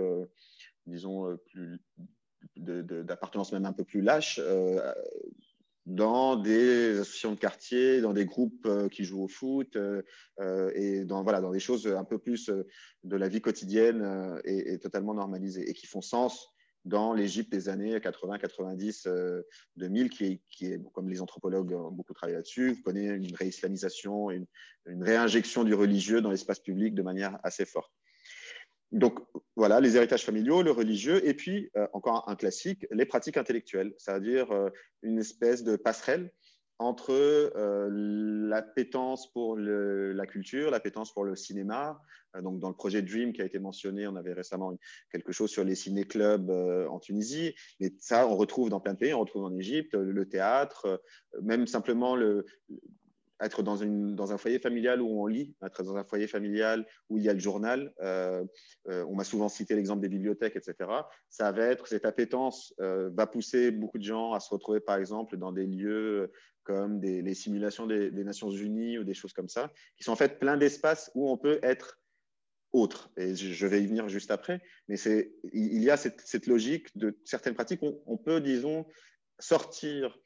disons, plus d'appartenance même un peu plus lâche dans des associations de quartier, dans des groupes qui jouent au foot euh, et dans, voilà, dans des choses un peu plus de la vie quotidienne et, et, totalement normalisées et qui font sens dans l'Égypte des années 80, 90, 2000, qui est, qui est, comme les anthropologues ont beaucoup travaillé là-dessus, connaît une réislamisation, une, une réinjection du religieux dans l'espace public de manière assez forte. Donc voilà, les héritages familiaux, le religieux, et puis euh, encore un classique, les pratiques intellectuelles, c'est-à-dire euh, une espèce de passerelle entre euh, l'appétence pour la culture, l'appétence pour le cinéma. Euh, donc, dans le projet Dream qui a été mentionné, on avait récemment quelque chose sur les ciné-clubs euh, en Tunisie. Mais ça, on retrouve dans plein de pays, on retrouve en Égypte, le, théâtre, même simplement le, être dans, un foyer familial où on lit, être dans un foyer familial où il y a le journal. On m'a souvent cité l'exemple des bibliothèques, etc. Ça va être, cette appétence va pousser beaucoup de gens à se retrouver, par exemple, dans des lieux comme des, les simulations des, Nations Unies ou des choses comme ça, qui sont en fait plein d'espaces où on peut être autre. Et je vais y venir juste après. Mais il y a cette, logique de certaines pratiques. On, on peut, disons, sortir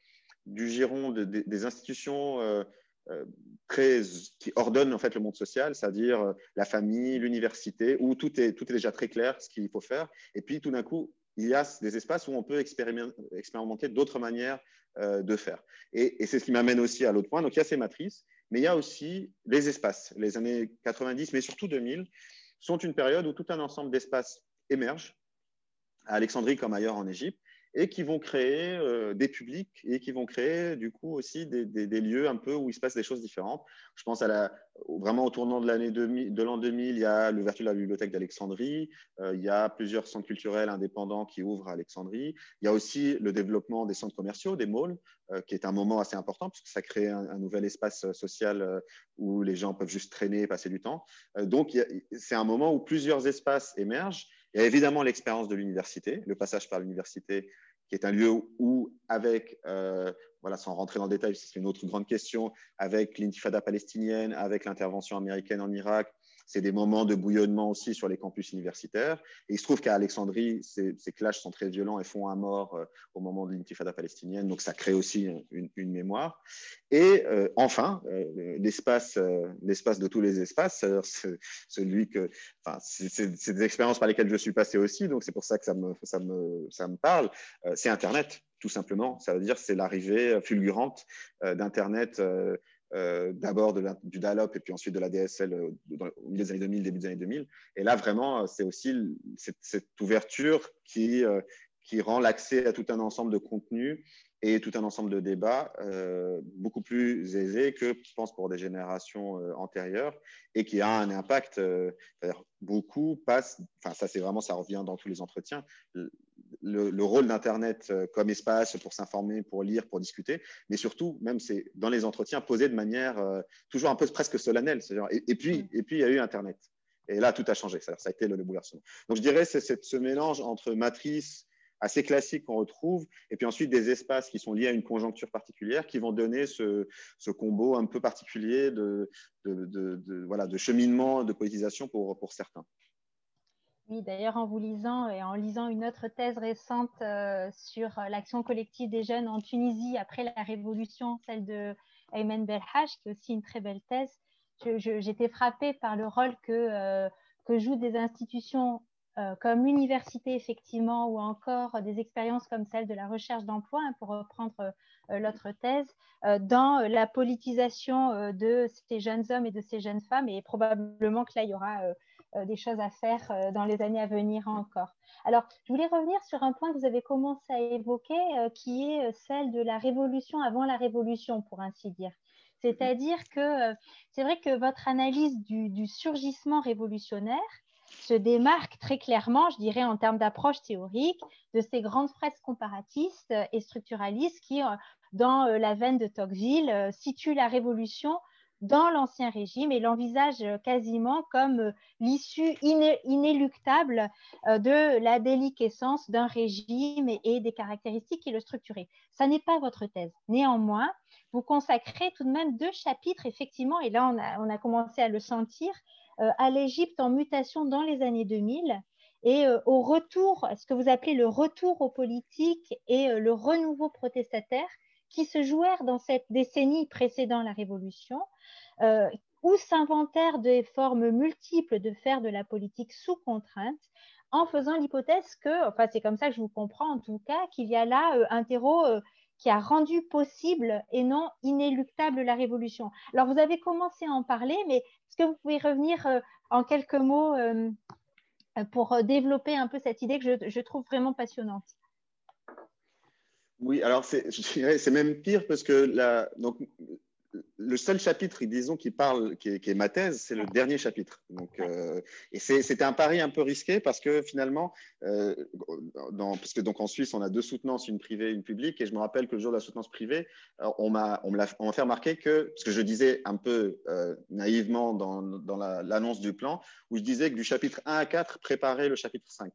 du giron des institutions euh, euh, qui ordonnent en fait le monde social, c'est-à-dire euh, la famille, l'université, où tout est, tout est déjà très clair ce qu'il faut faire. Et puis tout d'un coup, il y a des espaces où on peut expérimenter d'autres manières de faire. Et, c'est ce qui m'amène aussi à l'autre point. Donc il y a ces matrices, mais il y a aussi les espaces. Les années 90, mais surtout 2000, sont une période où tout un ensemble d'espaces émerge, à Alexandrie comme ailleurs en Égypte, et qui vont créer euh, des publics et qui vont créer du coup aussi des, lieux un peu où il se passe des choses différentes. Je pense à la, vraiment au tournant de l'an 2000, il y a l'ouverture de la bibliothèque d'Alexandrie, euh, il y a plusieurs centres culturels indépendants qui ouvrent à Alexandrie, il y a aussi le développement des centres commerciaux, des malls, euh, qui est un moment assez important puisque ça crée un, un nouvel espace social où les gens peuvent juste traîner et passer du temps. donc c'est un moment où plusieurs espaces émergent il y a évidemment l'expérience de l'université, le passage par l'université, qui est un lieu où, avec, euh, voilà, sans rentrer dans le détail, c'est une autre grande question, avec l'intifada palestinienne, avec l'intervention américaine en Irak, c'est des moments de bouillonnement aussi sur les campus universitaires. Et il se trouve qu'à Alexandrie, ces, clashs sont très violents et font un mort euh, au moment de l'intifada palestinienne. Donc, ça crée aussi une, mémoire. Et euh, enfin, euh, l'espace, l'espace de tous les espaces, celui que, enfin, c'est des expériences par lesquelles je suis passé aussi. Donc, c'est pour ça que ça me, ça me, ça me parle. c'est Internet tout simplement. Ça veut dire c'est l'arrivée fulgurante d'Internet d'abord du dial-up et puis ensuite de la DSL euh, au milieu des années 2000, début des années 2000. Et là, vraiment, euh, c'est aussi cette, ouverture qui, qui rend l'accès à tout un ensemble de contenus et tout un ensemble de débats euh, beaucoup plus aisé que, je pense, pour des générations euh, antérieures et qui a un impact. Euh, beaucoup passent, enfin, ça, c'est vraiment, ça revient dans tous les entretiens. Le, le rôle d'Internet comme espace pour s'informer, pour lire, pour discuter, mais surtout, même, c'est dans les entretiens posé de manière toujours un peu presque solennelle. Et, et, puis, et puis, il y a eu Internet. Et là, tout a changé. Ça, ça a été le, le bouleversement. Donc, je dirais, c'est ce mélange entre matrice, assez classiques qu'on retrouve, et puis ensuite des espaces qui sont liés à une conjoncture particulière qui vont donner ce, ce combo un peu particulier de, de, de, voilà, de cheminement, de politisation pour, pour certains. Oui, d'ailleurs, en vous lisant et en lisant une autre thèse récente euh, sur l'action collective des jeunes en Tunisie après la révolution, celle de Ayman qui est aussi une très belle thèse, j'étais frappée par le rôle que, euh, jouent des institutions euh, comme l'université effectivement, ou encore des expériences comme celle de la recherche d'emploi, hein, pour reprendre euh, l'autre thèse, euh, dans la politisation de ces jeunes hommes et de ces jeunes femmes, et probablement que là, il y aura des choses à faire dans les années à venir encore. Alors, je voulais revenir sur un point que vous avez commencé à évoquer, qui est celle de la révolution avant la révolution, pour ainsi dire. C'est-à-dire que c'est vrai que votre analyse du surgissement révolutionnaire, se démarque très clairement, je dirais, en termes d'approche théorique, de ces grandes fresques comparatistes et structuralistes qui, euh, dans euh, la veine de Tocqueville, euh, situent la révolution dans l'Ancien Régime et l'envisage quasiment comme l'issue inéluctable de la déliquescence d'un régime et des caractéristiques qui le structuraient. Ça n'est pas votre thèse. Néanmoins, vous consacrez tout de même deux chapitres, effectivement, et là on a, commencé à le sentir, euh, à l'Égypte en mutation dans les années 2000 et euh, au retour, ce que vous appelez le retour aux politiques et euh, le renouveau protestataire qui se jouèrent dans cette décennie précédant la Révolution, où s'inventèrent des formes multiples de faire de la politique sous contrainte, en faisant l'hypothèse que, enfin c'est comme ça que je vous comprends en tout cas, qu'il y a là un terreau qui a rendu possible et non inéluctable la révolution. Alors, vous avez commencé à en parler, mais est-ce que vous pouvez revenir euh, en quelques mots euh, pour euh, développer un peu cette idée que je, trouve vraiment passionnante? Oui, alors c'est même pire parce que la, donc, le seul chapitre, disons, qui parle, qui est, ma thèse, c'est le dernier chapitre. Donc, euh, et c'était un pari un peu risqué parce que finalement, euh, dans, parce que donc en Suisse, on a deux soutenances, une privée, une publique. Et je me rappelle que le jour de la soutenance privée, on m'a, on m'a fait remarquer que, parce que je disais un peu euh, naïvement dans, dans l'annonce du plan, où je disais que du chapitre 1 à 4, préparer le chapitre 5.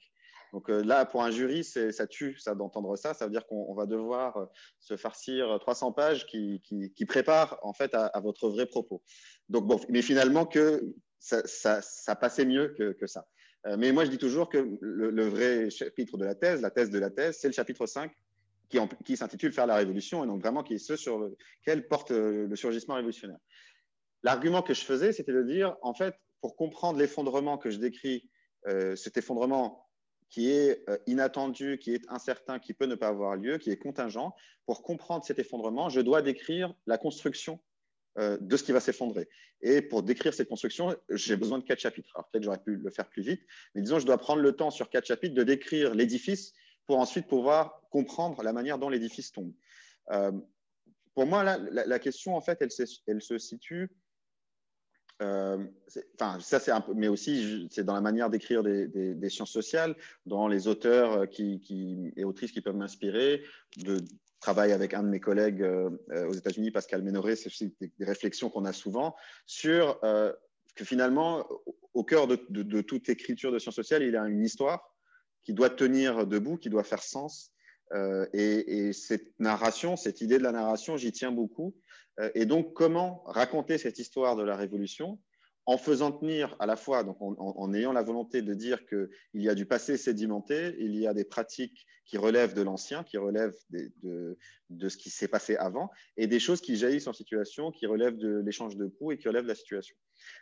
Donc euh, là, pour un jury, ça tue ça d'entendre ça. Ça veut dire qu'on va devoir euh, se farcir 300 pages qui, préparent en fait à, votre vrai propos. Donc bon, mais finalement que ça, passait mieux que, ça. Euh, mais moi, je dis toujours que le, vrai chapitre de la thèse, la thèse de la thèse, c'est le chapitre 5 qui, qui s'intitule Faire la révolution et donc vraiment qui est ce sur lequel porte le surgissement révolutionnaire. L'argument que je faisais, c'était de dire, en fait, pour comprendre l'effondrement que je décris, cet effondrement qui est euh, inattendu, qui est incertain, qui peut ne pas avoir lieu, qui est contingent. Pour comprendre cet effondrement, je dois décrire la construction euh, de ce qui va s'effondrer. Et pour décrire cette construction, j'ai besoin de quatre chapitres. Alors peut-être j'aurais pu le faire plus vite, mais disons, je dois prendre le temps sur quatre chapitres de décrire l'édifice pour ensuite pouvoir comprendre la manière dont l'édifice tombe. Euh, pour moi, la, question, en fait, elle, elle se situe euh, ça c'est un peu, mais aussi c'est dans la manière d'écrire des, sciences sociales, dans les auteurs euh, qui, et autrices qui peuvent m'inspirer. De travail avec un de mes collègues euh, aux États-Unis, Pascal Ménoré, c'est aussi des, réflexions qu'on a souvent sur que finalement, au cœur de, toute écriture de sciences sociales, il y a une histoire qui doit tenir debout, qui doit faire sens. et, cette narration, cette idée de la narration, j'y tiens beaucoup. Euh, et donc, comment raconter cette histoire de la Révolution en faisant tenir à la fois, donc en, ayant la volonté de dire qu'il y a du passé sédimenté, il y a des pratiques qui relèvent de l'ancien, qui relèvent de, ce qui s'est passé avant, et des choses qui jaillissent en situation, qui relèvent de l'échange de coups et qui relèvent de la situation.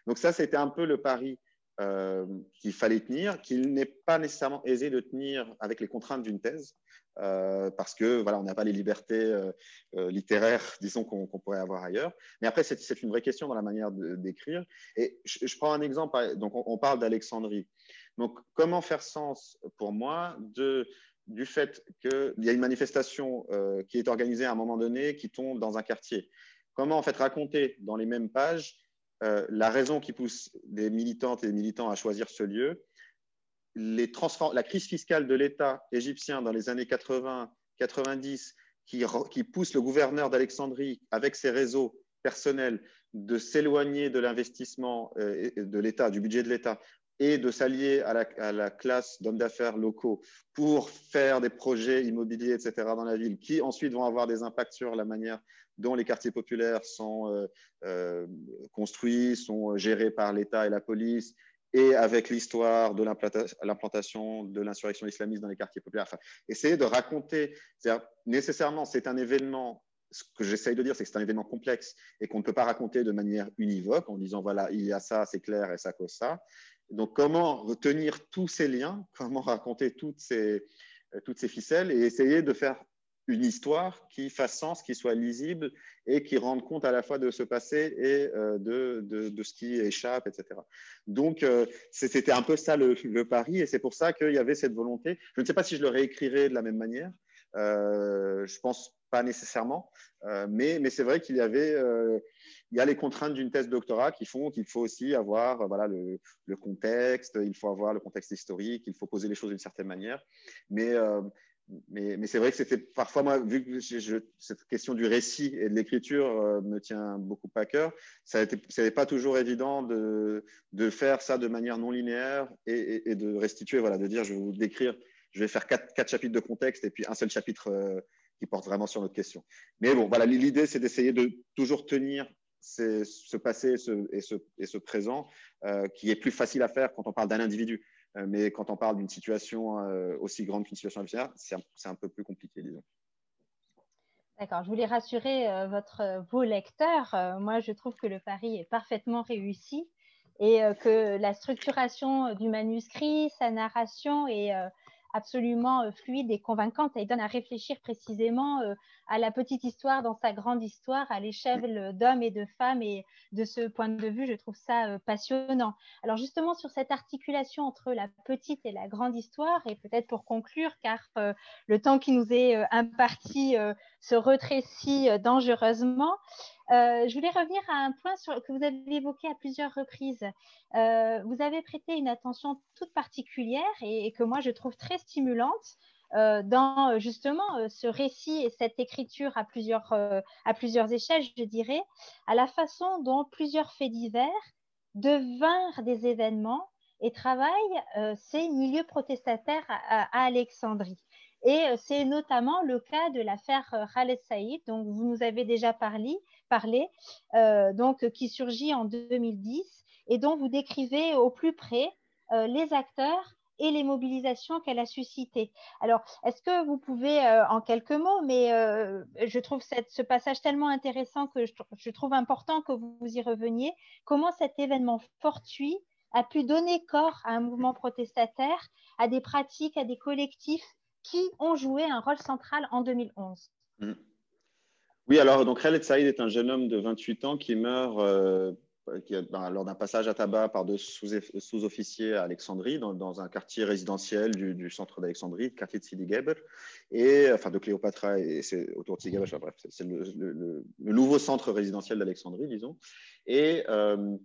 Donc ça, c'était un peu le pari euh, qu'il fallait tenir, qu'il n'est pas nécessairement aisé de tenir avec les contraintes d'une thèse. Euh, parce que voilà, on n'a pas les libertés euh, euh, littéraires, <laughs> disons, qu'on pourrait avoir ailleurs. Mais après, c'est une vraie question dans la manière d'écrire. Et je, prends un exemple. Donc, on, parle d'Alexandrie. Donc, comment faire sens pour moi du fait qu'il y a une manifestation qui est organisée à un moment donné qui tombe dans un quartier Comment en fait raconter dans les mêmes pages la raison qui pousse des militantes et des militants à choisir ce lieu la crise fiscale de l'État égyptien dans les années 80-90 qui, pousse le gouverneur d'Alexandrie avec ses réseaux personnels de s'éloigner de l'investissement euh, de l'État, du budget de l'État, et de s'allier à la, classe d'hommes d'affaires locaux pour faire des projets immobiliers, etc., dans la ville, qui ensuite vont avoir des impacts sur la manière dont les quartiers populaires sont euh, euh, construits, sont gérés par l'État et la police, et avec l'histoire de l'implantation de l'insurrection islamiste dans les quartiers populaires. Enfin, essayer de raconter, nécessairement, c'est un événement, ce que j'essaye de dire, c'est que c'est un événement complexe et qu'on ne peut pas raconter de manière univoque en disant, voilà, il y a ça, c'est clair, et ça cause ça. Donc, comment retenir tous ces liens, comment raconter toutes ces, toutes ces ficelles? Et essayer de faire une histoire qui fasse sens, qui soit lisible et qui rende compte à la fois de ce passé et euh, de, de, ce qui échappe, etc. Donc, euh, c'était un peu ça le, pari et c'est pour ça qu'il y avait cette volonté. Je ne sais pas si je le réécrirais de la même manière. Euh, je pense pas nécessairement, euh, mais, mais c'est vrai qu'il y avait il y a les contraintes d'une thèse doctorat qui font qu'il faut aussi avoir voilà, le, le, contexte, il faut avoir le contexte historique, il faut poser les choses d'une certaine manière. Mais, mais, c'est vrai que c'était parfois, moi, vu que cette question du récit et de l'écriture euh, me tient beaucoup à cœur, ça n'était pas toujours évident de, de, faire ça de manière non linéaire et, de restituer, voilà, de dire je vais vous décrire, je vais faire quatre, quatre chapitres de contexte et puis un seul chapitre euh, qui porte vraiment sur notre question. Mais bon, voilà, l'idée c'est d'essayer de toujours tenir ce passé et ce, et ce, ce présent euh, qui est plus facile à faire quand on parle d'un individu. Euh, mais quand on parle d'une situation euh, aussi grande qu'une situation infirmière, c'est un, peu plus compliqué, disons. D'accord, je voulais rassurer euh, votre, vos lecteurs. moi, je trouve que le pari est parfaitement réussi et que la structuration du manuscrit, sa narration est absolument fluide et convaincante. Elle donne à réfléchir précisément à la petite histoire dans sa grande histoire, à l'échelle d'hommes et de femmes. Et de ce point de vue, je trouve ça euh, passionnant. Alors justement, sur cette articulation entre la petite et la grande histoire, et peut-être pour conclure, car euh, le temps qui nous est euh, imparti se retrécit dangereusement, je voulais revenir à un point que vous avez évoqué à plusieurs reprises. vous avez prêté une attention toute particulière et que moi je trouve très stimulante euh, dans euh, justement euh, ce récit et cette écriture à plusieurs, à plusieurs échelles, je dirais, à la façon dont plusieurs faits divers devinrent des événements et travaillent ces milieux protestataires à, Alexandrie. Et c'est notamment le cas de l'affaire Khaled Saïd, dont vous nous avez déjà parlé, parlé donc, qui surgit en 2010 et dont vous décrivez au plus près les acteurs et les mobilisations qu'elle a suscitées. Alors, est-ce que vous pouvez, euh, en quelques mots, mais euh, je trouve ce passage tellement intéressant que je, trouve important que vous, y reveniez, comment cet événement fortuit a pu donner corps à un mouvement protestataire, à des pratiques, à des collectifs qui ont joué un rôle central en 2011 mmh. Oui, alors donc Khaled Saïd est un jeune homme de 28 ans qui meurt euh, ben, lors d'un passage à tabac par deux sous-officiers à Alexandrie, dans, un quartier résidentiel du, centre d'Alexandrie, le quartier de Sidi Geber, et, enfin de Cléopatra, et c'est autour de Sidi Geber, bref, c'est le, nouveau centre résidentiel d'Alexandrie, disons. Euh,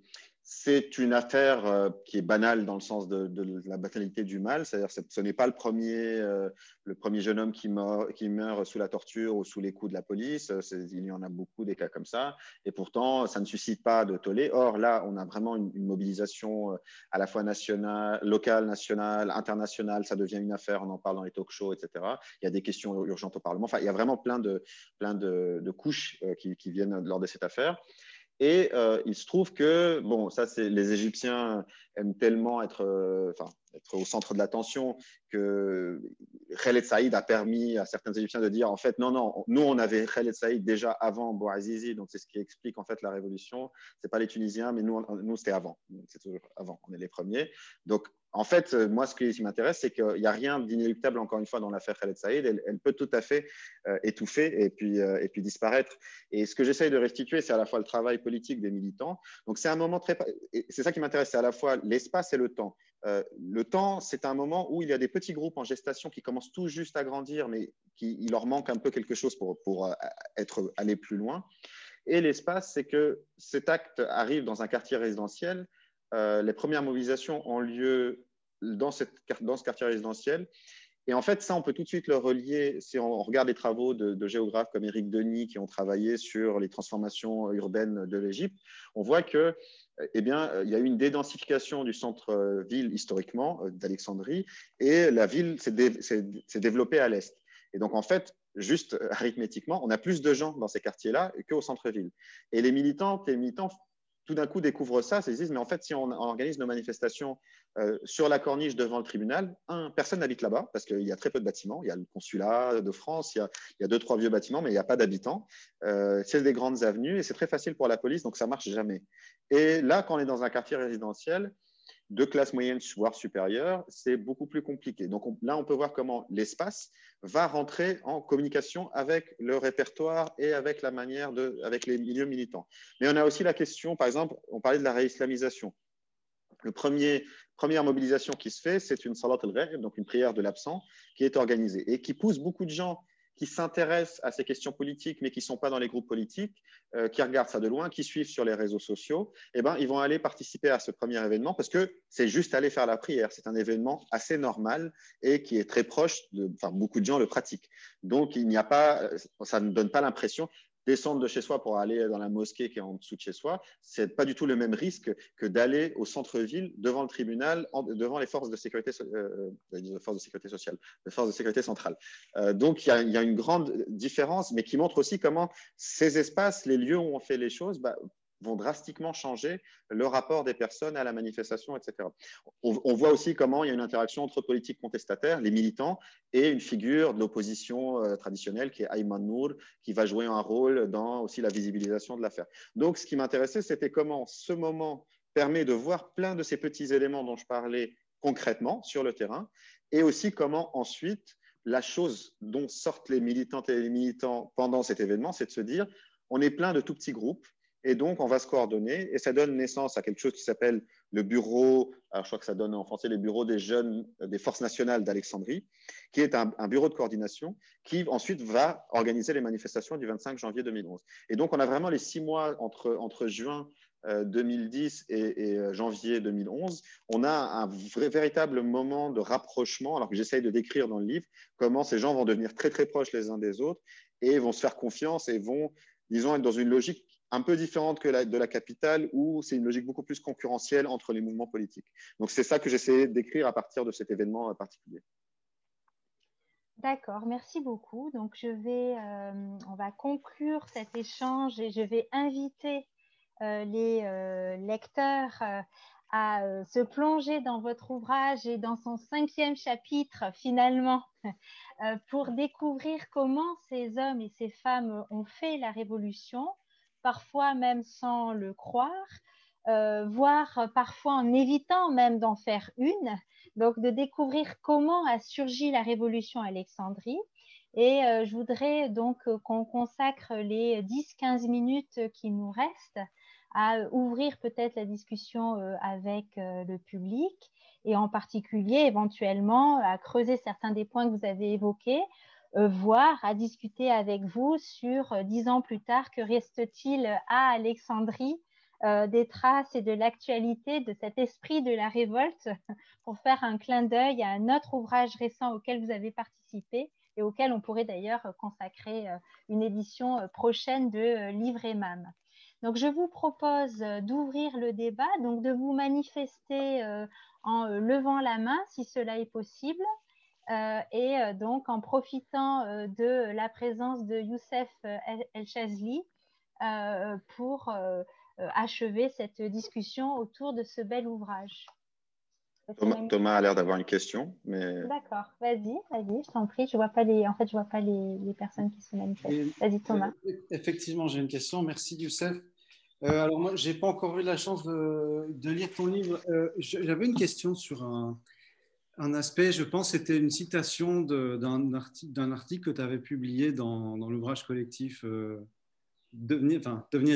c'est une affaire euh, qui est banale dans le sens de, la banalité du mal, c'est-à-dire ce n'est pas le premier, euh, le premier jeune homme qui meurt, sous la torture ou sous les coups de la police, il y en a beaucoup des cas comme ça, et pourtant ça ne suscite pas de tollé. Or là, on a vraiment une, mobilisation euh, à la fois nationale, locale, nationale, internationale, ça devient une affaire, on en parle dans les talk shows, etc. Il y a des questions urgentes au Parlement, enfin il y a vraiment plein de, plein de, couches qui viennent lors de cette affaire. Et euh, il se trouve que, bon, ça, c'est les Égyptiens aiment tellement être, euh, être au centre de l'attention que Khaled Saïd a permis à certains Égyptiens de dire, en fait, non, non, nous, on avait Khaled Saïd déjà avant Bouazizi, donc c'est ce qui explique en fait la révolution. C'est pas les Tunisiens, mais nous, nous c'était avant. C'est toujours avant. On est les premiers. Donc, en fait, euh, moi, ce qui m'intéresse, c'est qu'il n'y a rien d'inéluctable, encore une fois, dans l'affaire Khaled Saïd. Elle, peut tout à fait euh, étouffer et puis, euh, et puis disparaître. Et ce que j'essaye de restituer, c'est à la fois le travail politique des militants. Donc, c'est un moment très. C'est ça qui m'intéresse, c'est à la fois l'espace et le temps. le temps, c'est un moment où il y a des petits groupes en gestation qui commencent tout juste à grandir, mais qui, il leur manque un peu quelque chose pour, pour être, aller plus loin. Et l'espace, c'est que cet acte arrive dans un quartier résidentiel. Les premières mobilisations ont lieu dans, ce quartier résidentiel. Et en fait, ça, on peut tout de suite le relier, si on regarde les travaux de, géographes comme Éric Denis qui ont travaillé sur les transformations urbaines de l'Égypte, on voit que, eh bien, il y a eu une dédensification du centre-ville historiquement d'Alexandrie et la ville s'est développée à l'est. Et donc, en fait, juste arithmétiquement, on a plus de gens dans ces quartiers-là qu'au centre-ville. Et les militants, les militants tout d'un coup découvrent ça, ils se disent, mais en fait, si on organise nos manifestations euh, sur la corniche devant le tribunal, un, personne n'habite là-bas parce qu'il y a très peu de bâtiments. Il y a le consulat de France, il y a, deux, trois vieux bâtiments, mais il n'y a pas d'habitants. Euh, c'est des grandes avenues et c'est très facile pour la police, donc ça marche jamais. Et là, quand on est dans un quartier résidentiel, de classe moyenne, voire supérieure, c'est beaucoup plus compliqué. Donc là, on peut voir comment l'espace va rentrer en communication avec le répertoire et avec la manière de, avec les milieux militants. Mais on a aussi la question, par exemple, on parlait de la réislamisation. Le premier, première mobilisation qui se fait, c'est une salat al donc une prière de l'absent, qui est organisée et qui pousse beaucoup de gens qui s'intéressent à ces questions politiques, mais qui ne sont pas dans les groupes politiques, euh, qui regardent ça de loin, qui suivent sur les réseaux sociaux, eh ben, ils vont aller participer à ce premier événement parce que c'est juste aller faire la prière. C'est un événement assez normal et qui est très proche de, enfin, beaucoup de gens le pratiquent. Donc, il n'y a pas, ça ne donne pas l'impression descendre de chez soi pour aller dans la mosquée qui est en dessous de chez soi, c'est pas du tout le même risque que d'aller au centre-ville devant le tribunal, devant les forces de sécurité, euh, euh forces de sécurité sociale, les forces de sécurité centrale. Euh, donc il y, a, une grande différence, mais qui montre aussi comment ces espaces, les lieux où on fait les choses, bah, vont drastiquement changer le rapport des personnes à la manifestation, etc. On, voit aussi comment il y a une interaction entre politiques contestataires, les militants, et une figure de l'opposition euh, traditionnelle qui est Ayman Nour, qui va jouer un rôle dans aussi la visibilisation de l'affaire. Donc, ce qui m'intéressait, c'était comment ce moment permet de voir plein de ces petits éléments dont je parlais concrètement sur le terrain, et aussi comment ensuite la chose dont sortent les militantes et les militants pendant cet événement, c'est de se dire, on est plein de tout petits groupes, et donc, on va se coordonner et ça donne naissance à quelque chose qui s'appelle le bureau, je crois que ça donne en français les bureaux des jeunes des forces nationales d'Alexandrie, qui est un, bureau de coordination qui ensuite va organiser les manifestations du 25 janvier 2011. Et donc, on a vraiment les six mois entre, entre juin 2010 euh, et, euh, janvier 2011, on a un véritable moment de rapprochement, alors que j'essaye de décrire dans le livre comment ces gens vont devenir très très proches les uns des autres et vont se faire confiance et vont, disons, être dans une logique un peu différente que de la capitale, où c'est une logique beaucoup plus concurrentielle entre les mouvements politiques. Donc c'est ça que j'essayais d'écrire à partir de cet événement particulier. D'accord, merci beaucoup. Donc je vais, euh, on va conclure cet échange et je vais inviter euh, les euh, lecteurs à se plonger dans votre ouvrage et dans son cinquième chapitre finalement <laughs> pour découvrir comment ces hommes et ces femmes ont fait la révolution parfois même sans le croire, euh, voire parfois en évitant même d'en faire une. Donc, de découvrir comment a surgi la révolution Alexandrie. Et euh, je voudrais donc qu'on consacre les 10-15 minutes qui nous restent à ouvrir peut-être la discussion euh, avec le public et en particulier éventuellement à creuser certains des points que vous avez évoqués euh, voir, à discuter avec vous sur euh, dix ans plus tard, que reste-t-il à Alexandrie euh, des traces et de l'actualité de cet esprit de la révolte <laughs> pour faire un clin d'œil à un autre ouvrage récent auquel vous avez participé et auquel on pourrait d'ailleurs consacrer une édition prochaine de Livre et MAM. Donc, je vous propose d'ouvrir le débat, donc de vous manifester en levant la main si cela est possible, euh, et euh, donc, en profitant euh, de la présence de Youssef El Chazli pour achever cette discussion autour de ce bel ouvrage. Thomas, a l'air d'avoir une question, mais. D'accord, vas-y, vas-y, je t'en prie. Je vois pas les, en fait, je vois pas les, les personnes qui se manifestent. Vas-y, Thomas. Effectivement, j'ai une question. Merci, Youssef. alors moi, j'ai pas encore eu la chance de, de lire ton livre. J'avais une question sur un, un aspect, je pense, c'était une citation d'un article, article, que tu avais publié dans, l'ouvrage collectif euh, devenir,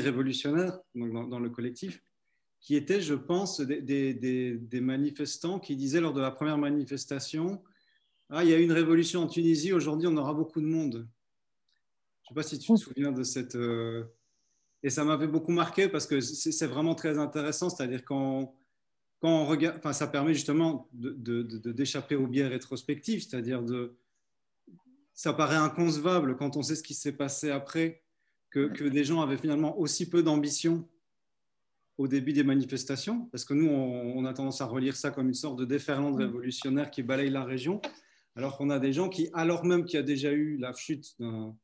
révolutionnaire, dans, le collectif, qui était, je pense, des, manifestants qui disaient lors de la première manifestation Ah, il y a eu une révolution en Tunisie, aujourd'hui on aura beaucoup de monde. Je ne sais pas si tu te souviens de cette. Euh, et ça m'avait beaucoup marqué parce que c'est vraiment très intéressant, c'est-à-dire quand quand on regarde, enfin, ça permet justement d'échapper de, de, au biais rétrospectif, c'est-à-dire de, ça paraît inconcevable quand on sait ce qui s'est passé après, que, que, des gens avaient finalement aussi peu d'ambition au début des manifestations, parce que nous, on, a tendance à relire ça comme une sorte de déferlant de révolutionnaire qui balaye la région, alors qu'on a des gens qui, alors même qu'il y a déjà eu la chute d'un,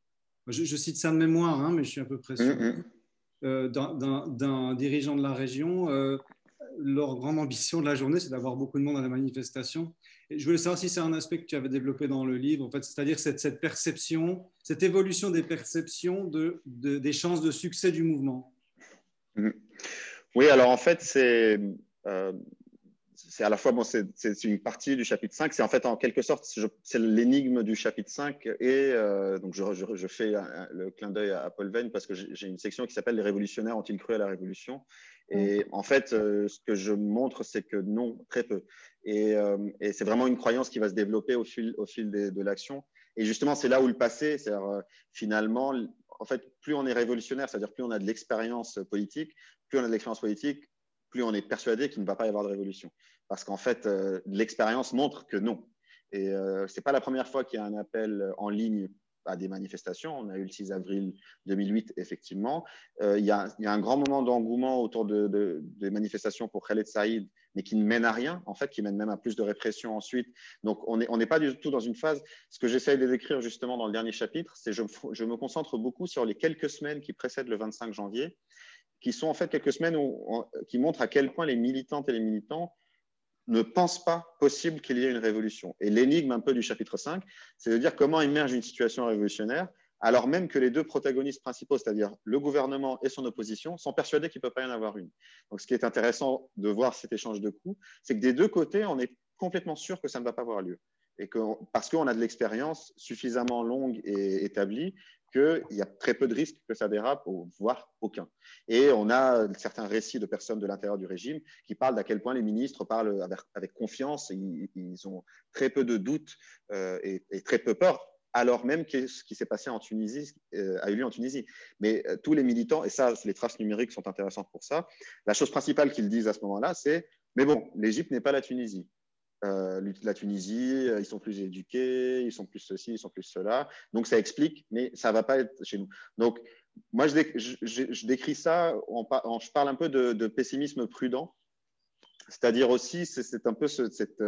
je, cite ça de mémoire, hein, mais je suis à peu près sûr, mm-hmm. euh, d'un dirigeant de la région, euh, leur grande ambition de la journée, c'est d'avoir beaucoup de monde à la manifestation. Je voulais savoir si c'est un aspect que tu avais développé dans le livre, en fait, c'est-à-dire cette, perception, cette évolution des perceptions de, des chances de succès du mouvement. Mm-hmm. Oui, alors en fait, c'est euh, à la fois bon, c'est une partie du chapitre 5, c'est en fait en quelque sorte c'est l'énigme du chapitre 5 et euh, donc je, je, fais le clin d'œil à Paul Veyne parce que j'ai une section qui s'appelle les révolutionnaires ont-ils cru à la révolution? Et en fait euh, ce que je montre c'est que non très peu et, euh, et c'est vraiment une croyance qui va se développer au fil au fil de, l'action et justement c'est là où le passé c'est-à-dire finalement en fait plus on est révolutionnaire c'est-à-dire plus on a de l'expérience politique plus on a de l'expérience politique plus on est persuadé qu'il ne va pas y avoir de révolution. Parce qu'en fait, euh, l'expérience montre que non. Et euh, ce n'est pas la première fois qu'il y a un appel en ligne à des manifestations. On a eu le 6 avril 2008, effectivement. Euh, il, y a, un grand moment d'engouement autour de, des manifestations pour Khaled Saïd, mais qui ne mène à rien, en fait, qui mène même à plus de répression ensuite. Donc, on n'est pas du tout dans une phase. Ce que j'essaie de décrire justement dans le dernier chapitre, c'est je, je me concentre beaucoup sur les quelques semaines qui précèdent le 25 janvier qui sont en fait quelques semaines qui montrent à quel point les militantes et les militants ne pensent pas possible qu'il y ait une révolution. Et l'énigme un peu du chapitre 5, c'est de dire comment émerge une situation révolutionnaire alors même que les deux protagonistes principaux, c'est-à-dire le gouvernement et son opposition, sont persuadés qu'il ne peut pas y en avoir une. Donc ce qui est intéressant de voir cet échange de coups, c'est que des deux côtés, on est complètement sûr que ça ne va pas avoir lieu. et que, parce qu'on a de l'expérience suffisamment longue et établie qu'il y a très peu de risques que ça dérape, voire aucun. Et on a certains récits de personnes de l'intérieur du régime qui parlent d'à quel point les ministres parlent avec, confiance, et ils, ont très peu de doutes euh, et, très peu peur, alors même que ce qui s'est passé en Tunisie euh, a eu lieu en Tunisie. Mais euh, tous les militants, et ça, les traces numériques sont intéressantes pour ça, la chose principale qu'ils disent à ce moment-là, c'est, mais bon, l'Égypte n'est pas la Tunisie. Euh, la Tunisie, euh, ils sont plus éduqués, ils sont plus ceci, ils sont plus cela. Donc ça explique, mais ça va pas être chez nous. Donc moi, je, décris ça, en, je parle un peu de, pessimisme prudent, c'est-à-dire aussi, c'est un peu ce, cette,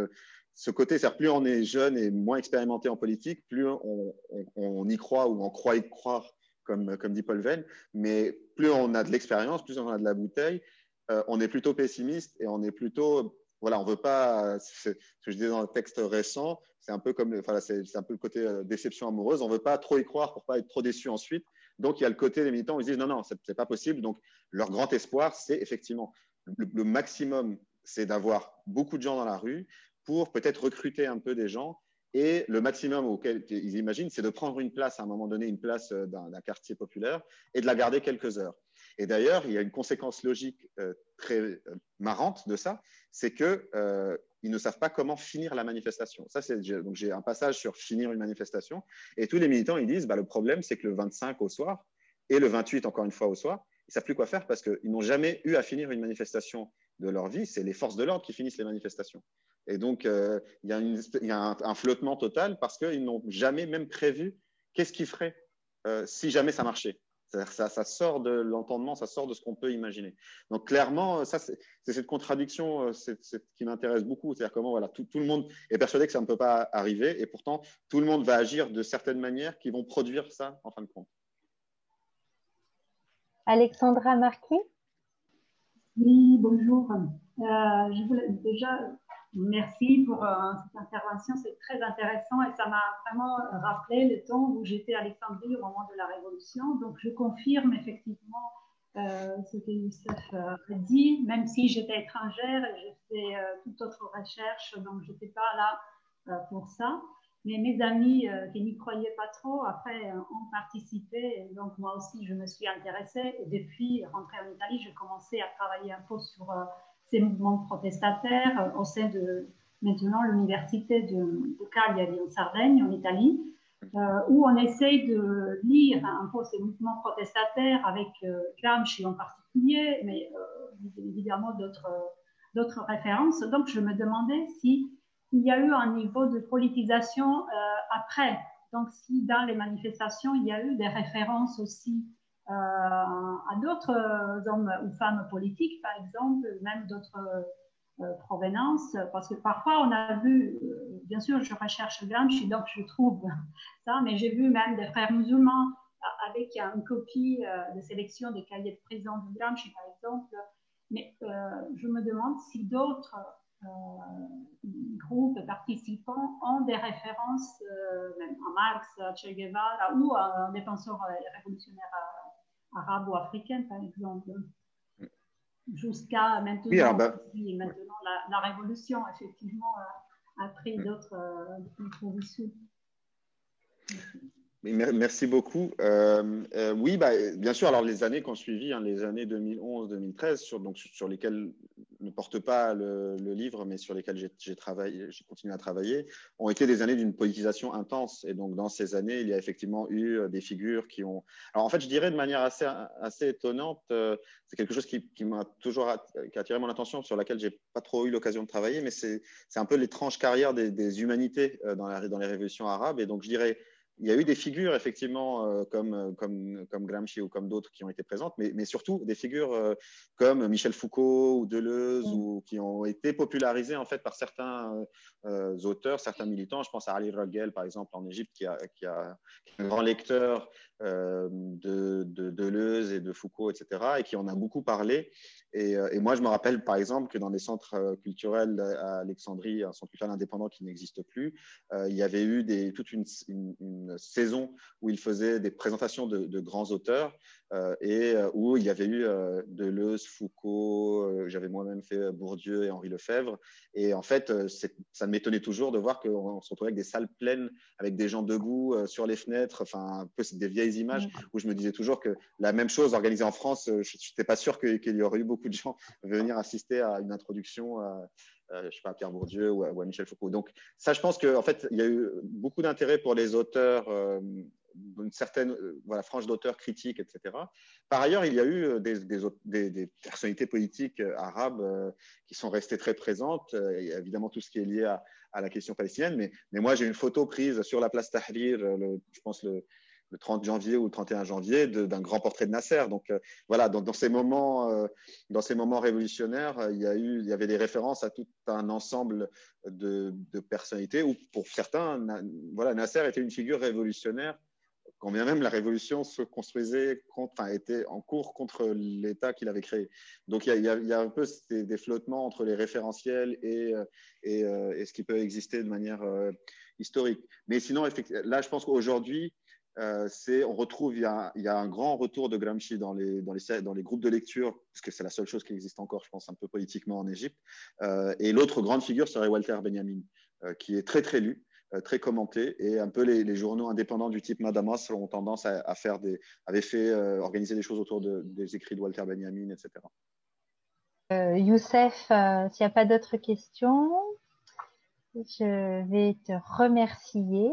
ce côté, c'est-à-dire plus on est jeune et moins expérimenté en politique, plus on, y croit ou on croit y croire, comme, dit Paul Venn, mais plus on a de l'expérience, plus on a de la bouteille, euh, on est plutôt pessimiste et on est plutôt voilà, on veut pas, ce que je disais dans le texte récent, c'est un peu comme, enfin, c'est un peu le côté euh, déception amoureuse. On veut pas trop y croire pour pas être trop déçu ensuite. Donc, il y a le côté des militants ils disent non, non, c'est pas possible. Donc, leur grand espoir, c'est effectivement le, maximum, c'est d'avoir beaucoup de gens dans la rue pour peut-être recruter un peu des gens. Et le maximum auquel ils imaginent, c'est de prendre une place à un moment donné, une place euh, d'un quartier populaire, et de la garder quelques heures. Et d'ailleurs, il y a une conséquence logique euh, très euh, marrante de ça, c'est qu'ils euh, ne savent pas comment finir la manifestation. Ça, c'est donc j'ai un passage sur finir une manifestation, et tous les militants ils disent, bah, le problème c'est que le 25 au soir et le 28 encore une fois au soir, ils savent plus quoi faire parce qu'ils n'ont jamais eu à finir une manifestation de leur vie. C'est les forces de l'ordre qui finissent les manifestations. Et donc, il y a, un, flottement total parce qu'ils n'ont jamais même prévu qu'est-ce qu'ils feraient si jamais ça marchait. Ça, ça, sort de l'entendement, ça sort de ce qu'on peut imaginer. Donc clairement, ça c'est cette contradiction euh, qui m'intéresse beaucoup. C'est-à-dire comment voilà, tout, tout, le monde est persuadé que ça ne peut pas arriver et pourtant tout le monde va agir de certaines manières qui vont produire ça en fin de compte. Alexandra Marquis? Oui, bonjour. Euh, je voulais déjà Merci pour euh, cette intervention, c'est très intéressant et ça m'a vraiment rappelé le temps où j'étais à Alexandrie au moment de la Révolution. Donc je confirme effectivement euh, ce que Youssef a dit, même si j'étais étrangère et j'ai fait euh, toute autre recherche, donc je n'étais pas là pour ça. Mais mes amis qui n'y croyaient pas trop, après, ont participé. Donc moi aussi, je me suis intéressée. Et depuis rentrer en Italie, j'ai commencé à travailler un peu sur ces mouvements protestataires au sein de maintenant l'université de, Cagliari en Sardaigne, en Italie, euh, où on essaye de lire un peu ces mouvements protestataires avec euh, en particulier, mais euh, évidemment d'autres références. Donc je me demandais si y a eu un niveau de politisation après. Donc si dans les manifestations il y a eu des références aussi euh, à d'autres euh, hommes ou femmes politiques, par exemple, même d'autres euh, provenances, parce que parfois on a vu, bien sûr, je recherche Gramsci, donc je trouve <laughs> ça, mais j'ai vu même des frères musulmans avec une copie de sélection des cahiers de prison de Gramsci, par exemple. Mais je me demande si d'autres groupes participants ont des références même à Marx, à Che Guevara ou à un défenseur révolutionnaire africaine, par exemple, jusqu'à maintenant. Bah, maintenant la, révolution, effectivement, a, pris d'autres euh, issues. Merci beaucoup. Euh, euh, oui, bah, bien sûr. Alors les années qu'on suivi, hein, les années 2011-2013, sur, lesquelles ne porte pas le, livre, mais sur lesquelles j'ai continué à travailler, ont été des années d'une politisation intense. Et donc dans ces années, il y a effectivement eu euh, des figures qui ont. Alors en fait, je dirais de manière assez assez étonnante, c'est quelque chose qui, m'a toujours qui a attiré mon attention, sur laquelle j'ai pas trop eu l'occasion de travailler, mais c'est un peu l'étrange carrière des, des humanités dans, la, dans les révolutions arabes. Et donc je dirais il y a eu des figures, effectivement, euh, comme, euh, comme, comme Gramsci ou comme d'autres qui ont été présentes, mais, mais surtout des figures euh, comme Michel Foucault ou Deleuze, ou qui ont été popularisées en fait par certains auteurs, certains militants. Je pense à Ali Rogel, par exemple, en Égypte, qui, a, qui, a, qui est un grand lecteur de, de, Deleuze et de Foucault, etc., et qui en a beaucoup parlé. Et, et, moi, je me rappelle, par exemple, que dans des centres culturels à Alexandrie, un centre culturel indépendant qui n'existe plus, il y avait eu des, toute une, saison où il faisait des présentations de, grands auteurs euh, et euh, où il y avait eu euh, Deleuze, Foucault, j'avais moi-même fait Bourdieu et Henri Lefebvre. Et en fait, ça m'étonnait toujours de voir qu'on se retrouvait avec des salles pleines, avec des gens debout sur les fenêtres, enfin, un peu des vieilles images où je me disais toujours que la même chose organisée en France, je n'étais pas sûr qu'il y aurait eu beaucoup de gens <laughs> venir assister à une introduction. À, je sais pas, à Pierre Bourdieu ou à, Michel Foucault. Donc ça, je pense qu'en en fait, il y a eu beaucoup d'intérêt pour les auteurs une certaine euh, frange d'auteurs critiques, etc. Par ailleurs, il y a eu euh, des, personnalités politiques euh, arabes qui sont restées très présentes. Y a évidemment tout ce qui est lié à, la question palestinienne, mais, moi j'ai une photo prise sur la place Tahrir, je pense le, le 30 janvier ou le 31 janvier d'un grand portrait de Nasser. Donc voilà, dans, ces moments, révolutionnaires, il y avait des références à tout un ensemble de, de personnalités où, pour certains, voilà, Nasser était une figure révolutionnaire quand bien même la révolution se construisait, était en cours contre l'État qu'il avait créé. Donc il y, a un peu des, flottements entre les référentiels et, euh, euh, et, ce qui peut exister de manière euh, historique. Mais sinon, là, je pense qu'aujourd'hui, on retrouve, il y, a, un grand retour de Gramsci dans les groupes de lecture, parce que c'est la seule chose qui existe encore, je pense, un peu politiquement en Égypte. et l'autre grande figure serait Walter Benjamin, qui est très, très lu. Euh, très commenté et un peu les, journaux indépendants du type Madamas ont tendance à, faire des, avaient fait euh, organiser des choses autour des écrits de Walter Benjamin, etc. Euh, Youssef, s'il n'y a pas d'autres questions, je vais te remercier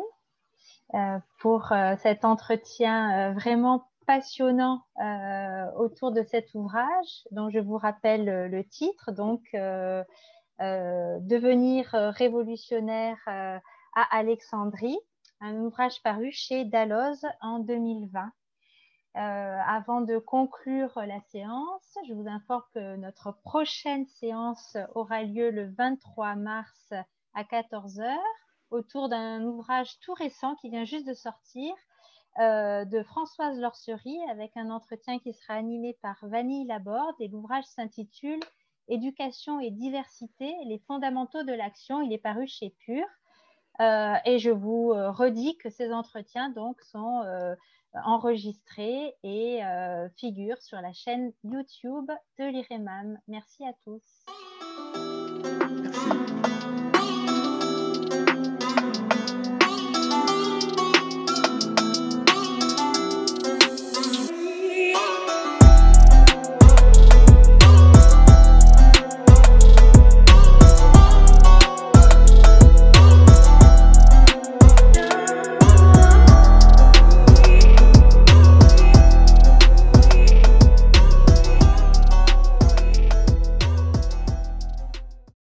pour cet entretien vraiment passionnant autour de cet ouvrage dont je vous rappelle le titre, donc Devenir révolutionnaire Alexandrie, un ouvrage paru chez Dalloz en 2020. Euh, avant de conclure la séance, je vous informe que notre prochaine séance aura lieu le 23 mars à 14h autour d'un ouvrage tout récent qui vient juste de sortir euh, de Françoise Lorcerie avec un entretien qui sera animé par Vanille Laborde et l'ouvrage s'intitule Éducation et diversité, les fondamentaux de l'action. Il est paru chez Pure. Euh, et je vous euh, redis que ces entretiens donc, sont euh, enregistrés et figurent sur la chaîne YouTube de l'IREMAM. Merci à tous.